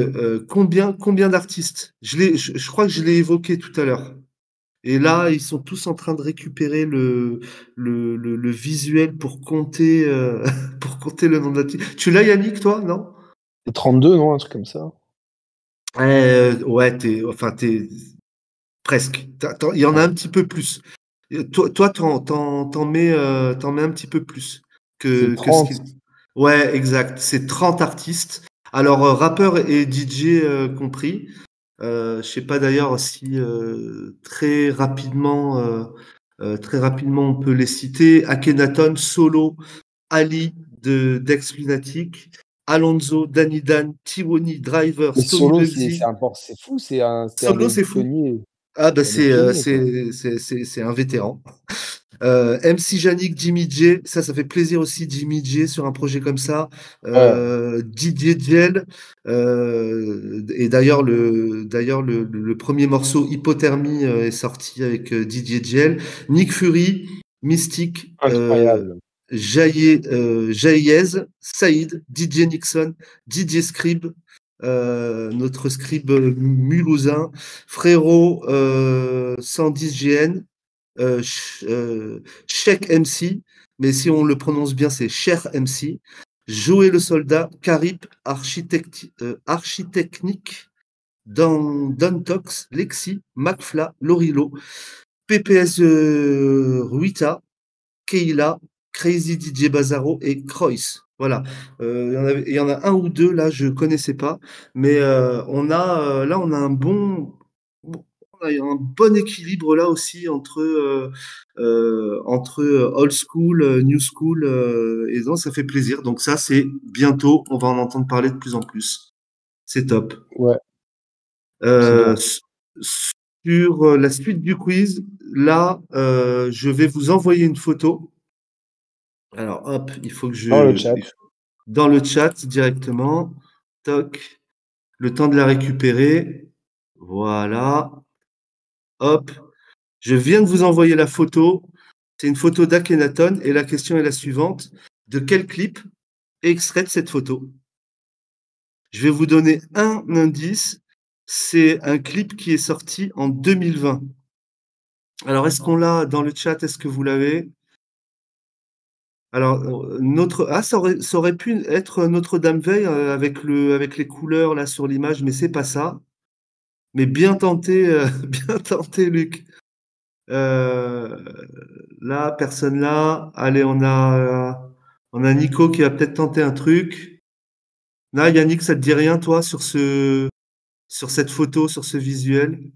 combien, d'artistes? Je crois que je l'ai évoqué tout à l'heure. Et là, ils sont tous en train de récupérer le, le, le, le visuel pour compter, euh, [laughs] pour compter le nombre d'artistes. Tu l'as, Yannick, toi, non? C'est 32, non? Un truc comme ça Euh, ouais, t'es, enfin, t'es presque. Il y en a un petit peu plus. Toi, toi, t'en, t'en, t'en mets, euh, t'en mets un petit peu plus que, que ce 30. qu'il. Ouais, exact. C'est 30 artistes. Alors, euh, rappeurs et DJ euh, compris. Euh, je sais pas d'ailleurs si euh, très rapidement, euh, très rapidement on peut les citer. Akhenaton, Solo, Ali de Dex Lunatic, Alonso, Danny Dan, Tiwoni, Driver, Mais solo, c'est fou, c'est un, Solo, c'est fou. Ah bah c'est un vétéran. Euh, MC Janik, Jimmy J, ça ça fait plaisir aussi Jimmy J sur un projet comme ça. Euh, DJ Gel euh, et d'ailleurs le d'ailleurs le, le premier morceau Hypothermie euh, est sorti avec DJ Gel. Nick Fury, Mystique, Jaeyez, Saïd, DJ Nixon, DJ Scrib, euh, notre scribe mulhousin, Frérot euh, 110 GN, euh, euh, MC, mais si on le prononce bien, c'est Cher MC, Joé le soldat, Carip, architecte, euh, Lexi, McFla, Lorilo, PPS euh, Ruita, Keila, Crazy DJ Bazaro et Croix. Voilà. Euh, Il y en a un ou deux là, je connaissais pas, mais on a là, on a un bon, bon- on a un bon équilibre là aussi entre euh, euh, entre old school, new school, euh, et donc ça fait plaisir. Donc ça, c'est bientôt, on va en entendre parler de plus en plus. C'est top. Ouais. Sur la suite du quiz, là, je vais vous envoyer une photo. Alors, hop, il faut que je. Dans le chat. Dans le chat directement. Toc. Le temps de la récupérer. Voilà. Hop. Je viens de vous envoyer la photo. C'est une photo d'Akhenaton et la question est la suivante. De quel clip est extraite cette photo? Je vais vous donner un indice. C'est un clip qui est sorti en 2020. Alors, est-ce qu'on l'a dans le chat? Est-ce que vous l'avez? Alors, euh, notre ah, ça aurait, ça aurait pu être Notre-Dame Veille euh, avec le, avec les couleurs là sur l'image, mais c'est pas ça. Mais bien tenté, euh, [laughs] bien tenté, Luc. Euh, là, personne là. Allez, on a, on a Nico qui va peut-être tenter un truc. Là, Yannick, ça te dit rien, toi, sur ce, sur cette photo, sur ce visuel?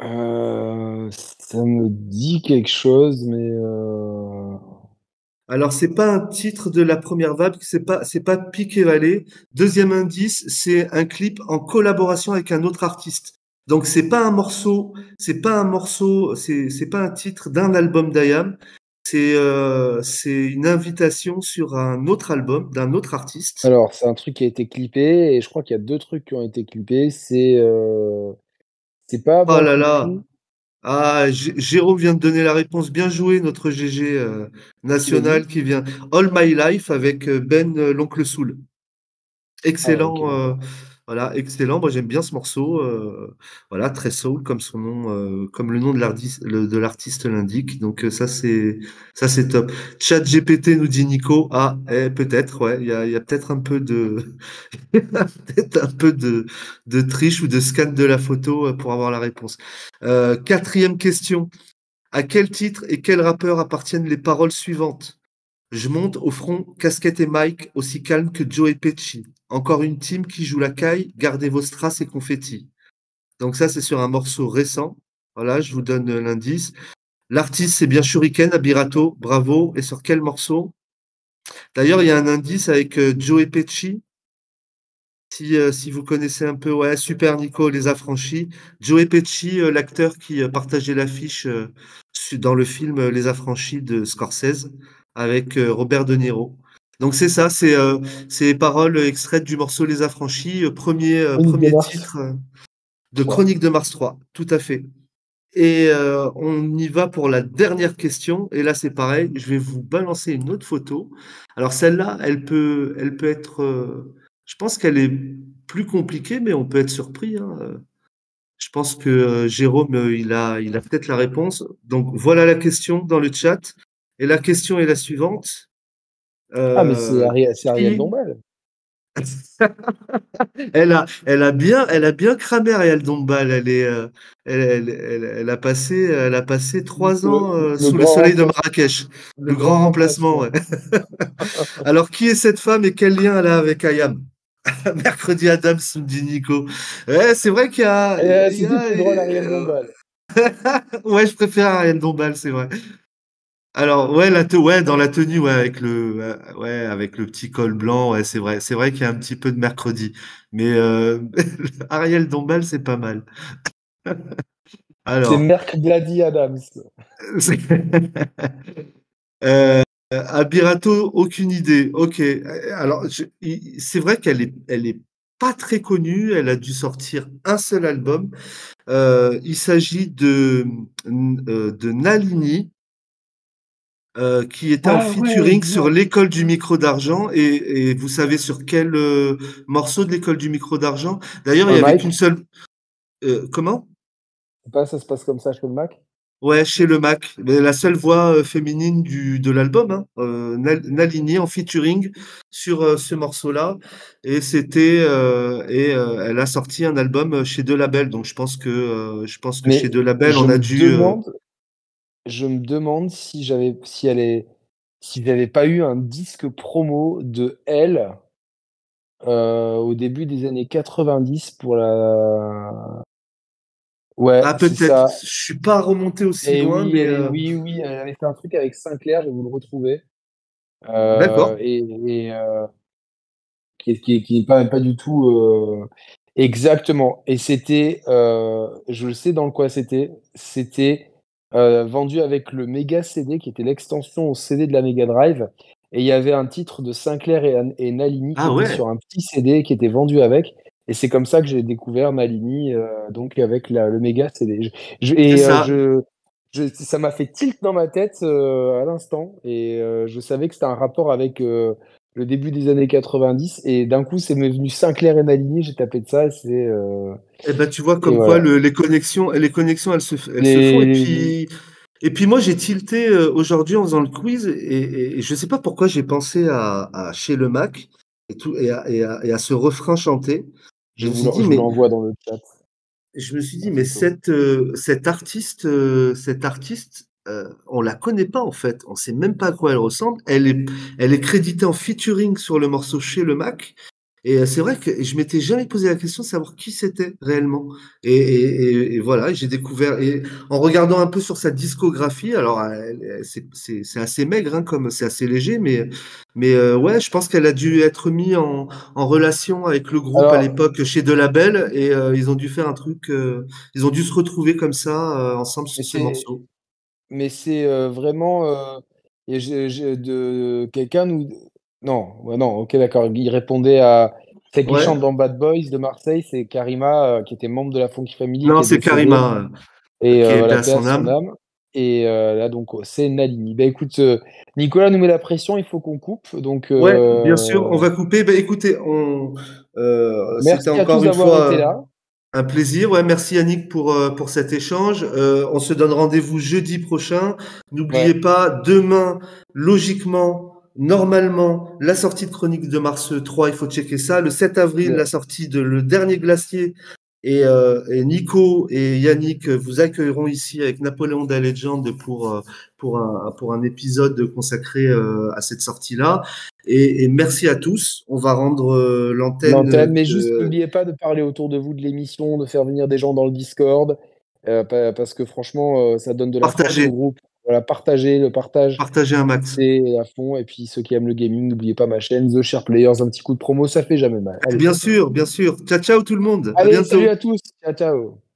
Euh, ça me dit quelque chose, mais euh, Alors, c'est pas un titre de la première vague, c'est pas, c'est pas Piqué Vallée. Deuxième indice, c'est un clip en collaboration avec un autre artiste. Donc, c'est pas un morceau, c'est pas un morceau, c'est, c'est pas un titre d'un album d'Ayam. C'est, euh, c'est une invitation sur un autre album d'un autre artiste. alors c'est un truc qui a été clippé et je crois qu'il y a deux trucs qui ont été clippés. C'est euh, c'est pas Oh là là. Ah, J- Jérôme vient de donner la réponse. Bien joué, notre GG euh, national qui vient. All My Life avec euh, Ben euh, l'oncle Soul. Ah. Excellent, euh, voilà, excellent. Moi, j'aime bien ce morceau. euh, voilà, très soul comme son nom, euh, comme le nom de l'artiste, l'indique. Donc euh, ça, c'est ça, c'est top. Chat GPT nous dit Nico. Ah, eh, peut-être, ouais. Il y a, y a peut-être un peu de, [laughs] peut-être un peu de, de triche ou de scan de la photo euh, pour avoir la réponse. Quatrième question. À quel titre et quel rappeur appartiennent les paroles suivantes? Je monte au front, casquette et Mike, aussi calme que Joe et Pesci. Encore une team qui joue la caille, gardez vos strass et confettis. Donc ça, c'est sur un morceau récent. Voilà, je vous donne l'indice. L'artiste, c'est bien Shuriken, Abirato, bravo. Et sur quel morceau? D'ailleurs, il y a un indice avec euh, Joe Pesci. Si, euh, si, vous connaissez un peu, ouais, Super Nico, Les Affranchis. Joe Pesci, euh, l'acteur qui partageait l'affiche dans le film Les Affranchis de Scorsese avec Robert De Niro. Donc c'est ça, c'est les paroles extraites du morceau Les Affranchis, premier, premier titre de Chronique de Mars 3, tout à fait. Et euh, on y va pour la dernière question. Et là, c'est pareil. Je vais vous balancer une autre photo. Alors celle-là, elle peut, elle peut être. Euh, je pense qu'elle est plus compliquée, mais on peut être surpris. Hein. Je pense que euh, Jérôme, il a, il a peut-être la réponse. Donc voilà la question dans le chat. Et la question est la suivante. ah, mais c'est Ariel, Ariel Dombal. [laughs] elle, a, elle, a bien, elle a bien cramé Ariel Dombal. Elle, est, euh, elle, elle, elle, a passé, elle a passé trois ans euh, sous le soleil de Marrakech. Le, grand, remplacement. Ouais. [laughs] Alors, qui est cette femme et quel lien elle a avec Ayam? [laughs] Mercredi Adams, me dit Nico. Ouais, c'est vrai qu'il y a. C'est plus drôle Ariel Dombal. ouais, je préfère Ariel Dombal, c'est vrai. Alors ouais, la ouais, dans la tenue, ouais, avec le, ouais, avec le petit col blanc, ouais, c'est vrai, c'est vrai qu'il y a un petit peu de mercredi, mais euh, [laughs] Ariel Dombal, c'est pas mal. [laughs] Alors, c'est Mercredi Adams. [laughs] euh, Abirato, aucune idée. Ok. Alors, c'est vrai qu'elle est, elle est pas très connue. Elle a dû sortir un seul album. Euh, il s'agit de, euh, de Nalini. Euh, qui était en ah featuring sur l'école du micro d'argent et, vous savez sur quel euh, morceau de l'école du micro d'argent? D'ailleurs, il y avait qu'une seule. Euh, comment? Pas, Ça se passe comme ça chez le Mac Ouais, chez le Mac. Mais la seule voix féminine du, de l'album, hein, Nalini en featuring sur ce morceau-là. Et c'était et elle a sorti un album chez De Label. Donc je pense que je pense que chez De Label, on a dû je me demande si j'avais si elle est si j'avais pas eu un disque promo de elle euh, au début des années 90 pour la ouais ah peut-être. je suis pas remonté aussi loin oui, mais euh oui oui elle avait fait un truc avec Sinclair je vais vous le retrouver euh, d'accord et, et qui, qui, qui est pas pas du tout exactement. Et c'était je le sais dans le quoi c'était. C'était euh, vendu avec le Mega CD, qui était l'extension au CD de la Mega Drive. Et il y avait un titre de Sinclair et, et Nalini qui ah était sur un petit CD qui était vendu avec. Et c'est comme ça que j'ai découvert Nalini, euh, donc avec la, le Mega CD. Je, et ça. Euh, je, ça m'a fait tilt dans ma tête à l'instant. Et je savais que c'était un rapport avec le début des années 90 et d'un coup c'est venu Sinclair et Nalini j'ai tapé de ça c'est eh ben, tu vois, comme quoi le, les connexions, les connexions, elles se, elles se font. Et puis, et puis moi, j'ai tilté euh, aujourd'hui en faisant le quiz, et, et, je sais pas pourquoi j'ai pensé à, à, chez le Mac et, tout, et, à, ce refrain chanté. Je, je me suis dit, mais l'envoie dans le chat. Je me suis dit, mais cette, euh, cet artiste, euh, cet artiste, euh, on la connaît pas en fait. On sait même pas à quoi elle ressemble. Elle est, elle est créditée en featuring sur le morceau chez le Mac. Et euh, c'est vrai que je m'étais jamais posé la question de savoir qui c'était réellement. Et, voilà, j'ai découvert. Et en regardant un peu sur sa discographie, alors c'est assez maigre, hein, comme c'est assez léger, mais mais euh, ouais, je pense qu'elle a dû être mise en, relation avec le groupe à l'époque chez De Label, et euh, ils ont dû faire un truc. ils ont dû se retrouver comme ça ensemble sur ce morceau. Mais c'est vraiment de quelqu'un nous non, non, ok, d'accord. Il répondait à. C'est qui chante dans Bad Boys de Marseille, c'est Karima, euh, qui était membre de la Funky Family. Non, c'est Karima. Et euh, voilà, son, âme. Et euh, là, donc, c'est Nalini. Bah écoute, Nicolas nous met la pression, il faut qu'on coupe. Donc, ouais, bien sûr, on va couper. Bah écoutez, on. Merci encore une fois. Été là. Un plaisir, ouais. Merci Yannick pour pour cet échange. on se donne rendez-vous jeudi prochain. N'oubliez pas, demain, logiquement, Normalement, la sortie de Chronique de Mars 3, il faut checker ça. Le 7 avril, la sortie de Le Dernier Glacier Et, euh, et, Nico et Yannick vous accueilleront ici avec Napoléon Legend pour, euh, pour, un, pour un épisode consacré euh, à cette sortie-là. Et, et, merci à tous. On va rendre euh, l'antenne. L'antenne, mais juste n'oubliez pas de parler autour de vous de l'émission, de faire venir des gens dans le Discord, euh, parce que franchement, ça donne de la partager au groupe. Voilà, partager, le partage. Partager un max. C'est à fond. Et puis ceux qui aiment le gaming, n'oubliez pas ma chaîne, The Share Players, un petit coup de promo, ça fait jamais mal. Allez, bien sûr, bien sûr. Ciao, ciao tout le monde. Allez, à bientôt. salut à tous. Ciao, ciao.